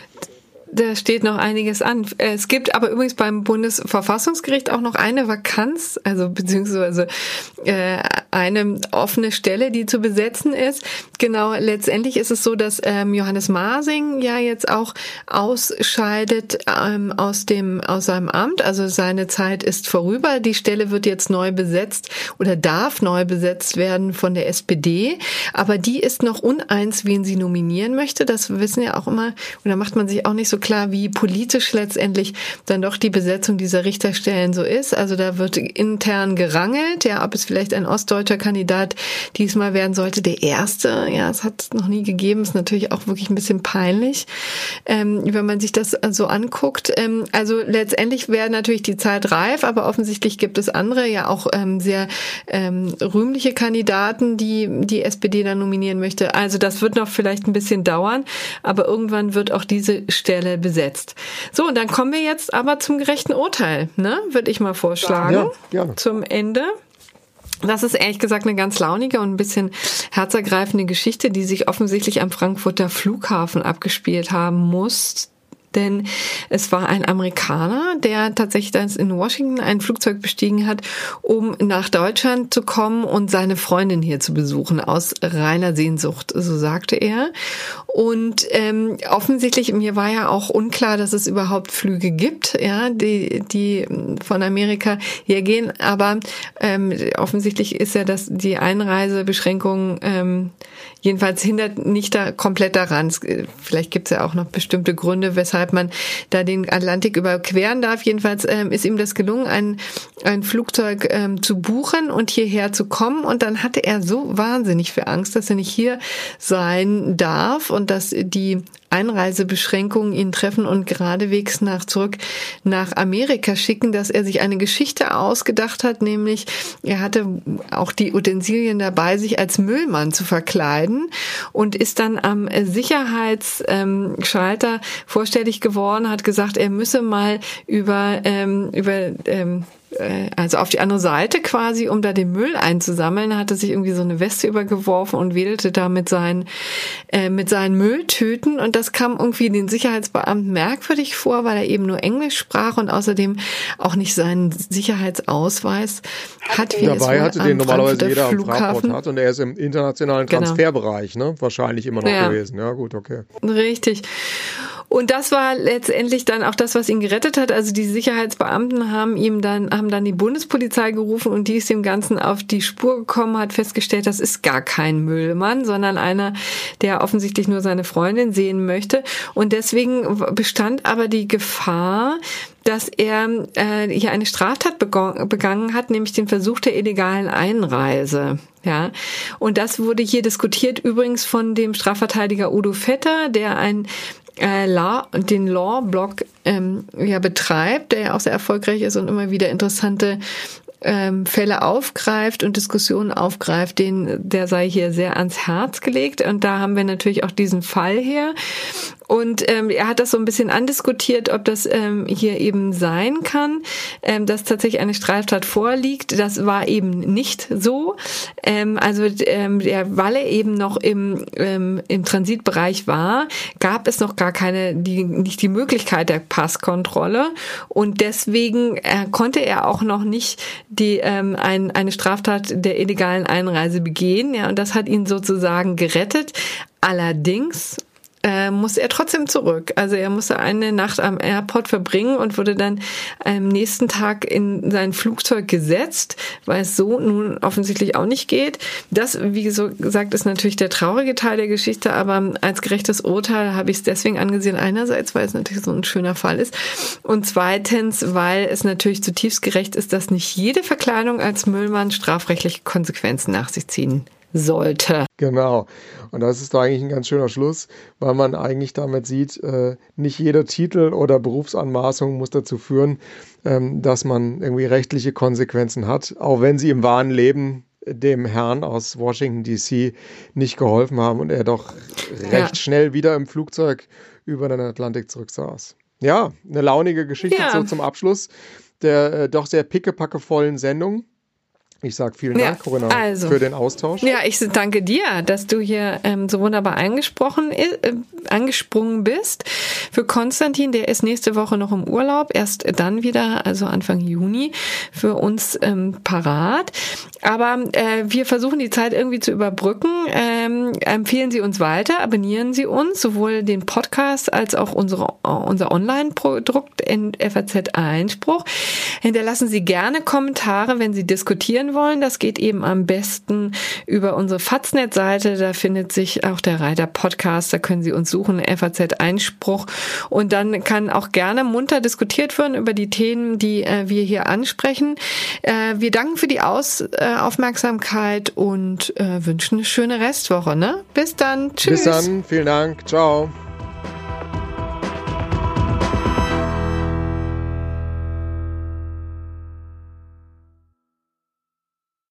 Da steht noch einiges an. Es gibt aber übrigens beim Bundesverfassungsgericht auch noch eine Vakanz, also beziehungsweise äh, eine offene Stelle, die zu besetzen ist. Genau, letztendlich ist es so, dass ähm, Johannes Masing ja jetzt auch ausscheidet ähm, aus dem aus seinem Amt. Also seine Zeit ist vorüber. Die Stelle wird jetzt neu besetzt oder darf neu besetzt werden von der SPD. Aber die ist noch uneins, wen sie nominieren möchte. Das wissen ja auch immer, und da macht man sich auch nicht so klar, wie politisch letztendlich dann doch die Besetzung dieser Richterstellen so ist. Also da wird intern gerangelt, ja, ob es vielleicht ein ostdeutscher Kandidat diesmal werden sollte. Der erste, ja, es hat noch nie gegeben, ist natürlich auch wirklich ein bisschen peinlich, ähm, wenn man sich das so anguckt. Ähm, also letztendlich wäre natürlich die Zeit reif, aber offensichtlich gibt es andere, ja auch ähm, sehr ähm, rühmliche Kandidaten, die die SPD dann nominieren möchte. Also das wird noch vielleicht ein bisschen dauern, aber irgendwann wird auch diese Stelle besetzt. So, und dann kommen wir jetzt aber zum gerechten Urteil, ne? Würde ich mal vorschlagen. Ja, gerne. Zum Ende. Das ist ehrlich gesagt eine ganz launige und ein bisschen herzergreifende Geschichte, die sich offensichtlich am Frankfurter Flughafen abgespielt haben muss denn es war ein Amerikaner, der tatsächlich in Washington ein Flugzeug bestiegen hat, um nach Deutschland zu kommen und seine Freundin hier zu besuchen, aus reiner Sehnsucht, so sagte er. Und ähm, offensichtlich, mir war ja auch unklar, dass es überhaupt Flüge gibt, ja, die, die von Amerika hier gehen, aber ähm, offensichtlich ist ja das die Einreisebeschränkung ähm, jedenfalls hindert nicht da komplett daran. Vielleicht gibt es ja auch noch bestimmte Gründe, weshalb man da den Atlantik überqueren darf. Jedenfalls ähm, ist ihm das gelungen, ein, ein Flugzeug ähm, zu buchen und hierher zu kommen. Und dann hatte er so wahnsinnig viel Angst, dass er nicht hier sein darf und dass die Einreisebeschränkungen ihn treffen und geradewegs nach zurück nach Amerika schicken, dass er sich eine Geschichte ausgedacht hat, nämlich er hatte auch die Utensilien dabei, sich als Müllmann zu verkleiden und ist dann am Sicherheitsschalter vorstellig geworden, hat gesagt, er müsse mal über über ähm, äh, also auf die andere Seite quasi, um da den Müll einzusammeln, hatte sich irgendwie so eine Weste übergeworfen und wedelte da mit seinen, äh, mit seinen Mülltüten. Und das kam irgendwie den Sicherheitsbeamten merkwürdig vor, weil er eben nur Englisch sprach und außerdem auch nicht seinen Sicherheitsausweis hat. Wie Dabei hatte den normalerweise jeder am Fraport hat und er ist im internationalen genau. Transferbereich, genau. ne? Wahrscheinlich immer noch ja. gewesen. Ja, gut, okay. Richtig. Und das war letztendlich dann auch das, was ihn gerettet hat. Also die Sicherheitsbeamten haben ihm dann, haben dann die Bundespolizei gerufen und die ist dem Ganzen auf die Spur gekommen, hat festgestellt, das ist gar kein Müllmann, sondern einer, der offensichtlich nur seine Freundin sehen möchte. Und deswegen bestand aber die Gefahr, dass er äh, hier eine Straftat begangen hat, nämlich den Versuch der illegalen Einreise. Ja, und das wurde hier diskutiert übrigens von dem Strafverteidiger Udo Vetter, der ein äh, Law, den Law-Blog ähm, ja betreibt, der ja auch sehr erfolgreich ist und immer wieder interessante ähm, Fälle aufgreift und Diskussionen aufgreift, den, der sei hier sehr ans Herz gelegt. Und da haben wir natürlich auch diesen Fall her. Und ähm, er hat das so ein bisschen andiskutiert, ob das ähm, hier eben sein kann, ähm, dass tatsächlich eine Straftat vorliegt. Das war eben nicht so. Ähm, also ähm, der, weil er eben noch im, ähm, im Transitbereich war, gab es noch gar keine, die, nicht die Möglichkeit der Passkontrolle. Und deswegen äh, konnte er auch noch nicht die ähm, ein, eine Straftat der illegalen Einreise begehen. Ja, und das hat ihn sozusagen gerettet. Allerdings äh, muss er trotzdem zurück. Also er musste eine Nacht am Airport verbringen und wurde dann am nächsten Tag in sein Flugzeug gesetzt, weil es so nun offensichtlich auch nicht geht. Das, wie gesagt, ist natürlich der traurige Teil der Geschichte, aber als gerechtes Urteil habe ich es deswegen angesehen. Einerseits, weil es natürlich so ein schöner Fall ist und zweitens, weil es natürlich zutiefst gerecht ist, dass nicht jede Verkleidung als Müllmann strafrechtliche Konsequenzen nach sich ziehen sollte. Genau. Und das ist eigentlich ein ganz schöner Schluss, weil man eigentlich damit sieht, äh, nicht jeder Titel oder Berufsanmaßung muss dazu führen, ähm, dass man irgendwie rechtliche Konsequenzen hat, auch wenn sie im wahren Leben dem Herrn aus Washington DC nicht geholfen haben und er doch recht ja. schnell wieder im Flugzeug über den Atlantik zurücksaß. Ja, eine launige Geschichte ja. so zum Abschluss der äh, doch sehr pickepackevollen Sendung. Ich sage vielen Dank, ja, Corinna, also, für den Austausch. Ja, ich danke dir, dass du hier ähm, so wunderbar eingesprochen, äh, angesprungen bist. Für Konstantin, der ist nächste Woche noch im Urlaub, erst dann wieder, also Anfang Juni, für uns ähm, parat. Aber äh, wir versuchen die Zeit irgendwie zu überbrücken. Ähm, empfehlen Sie uns weiter, abonnieren Sie uns, sowohl den Podcast als auch unsere, unser Online-Produkt in FAZ Einspruch. Hinterlassen Sie gerne Kommentare, wenn Sie diskutieren wollen, das geht eben am besten über unsere Faznet-Seite. Da findet sich auch der Reiter Podcast. Da können Sie uns suchen, FAZ Einspruch. Und dann kann auch gerne munter diskutiert werden über die Themen, die äh, wir hier ansprechen. Äh, wir danken für die Aus, äh, Aufmerksamkeit und äh, wünschen eine schöne Restwoche. Ne? Bis dann. Tschüss. Bis dann. Vielen Dank. Ciao.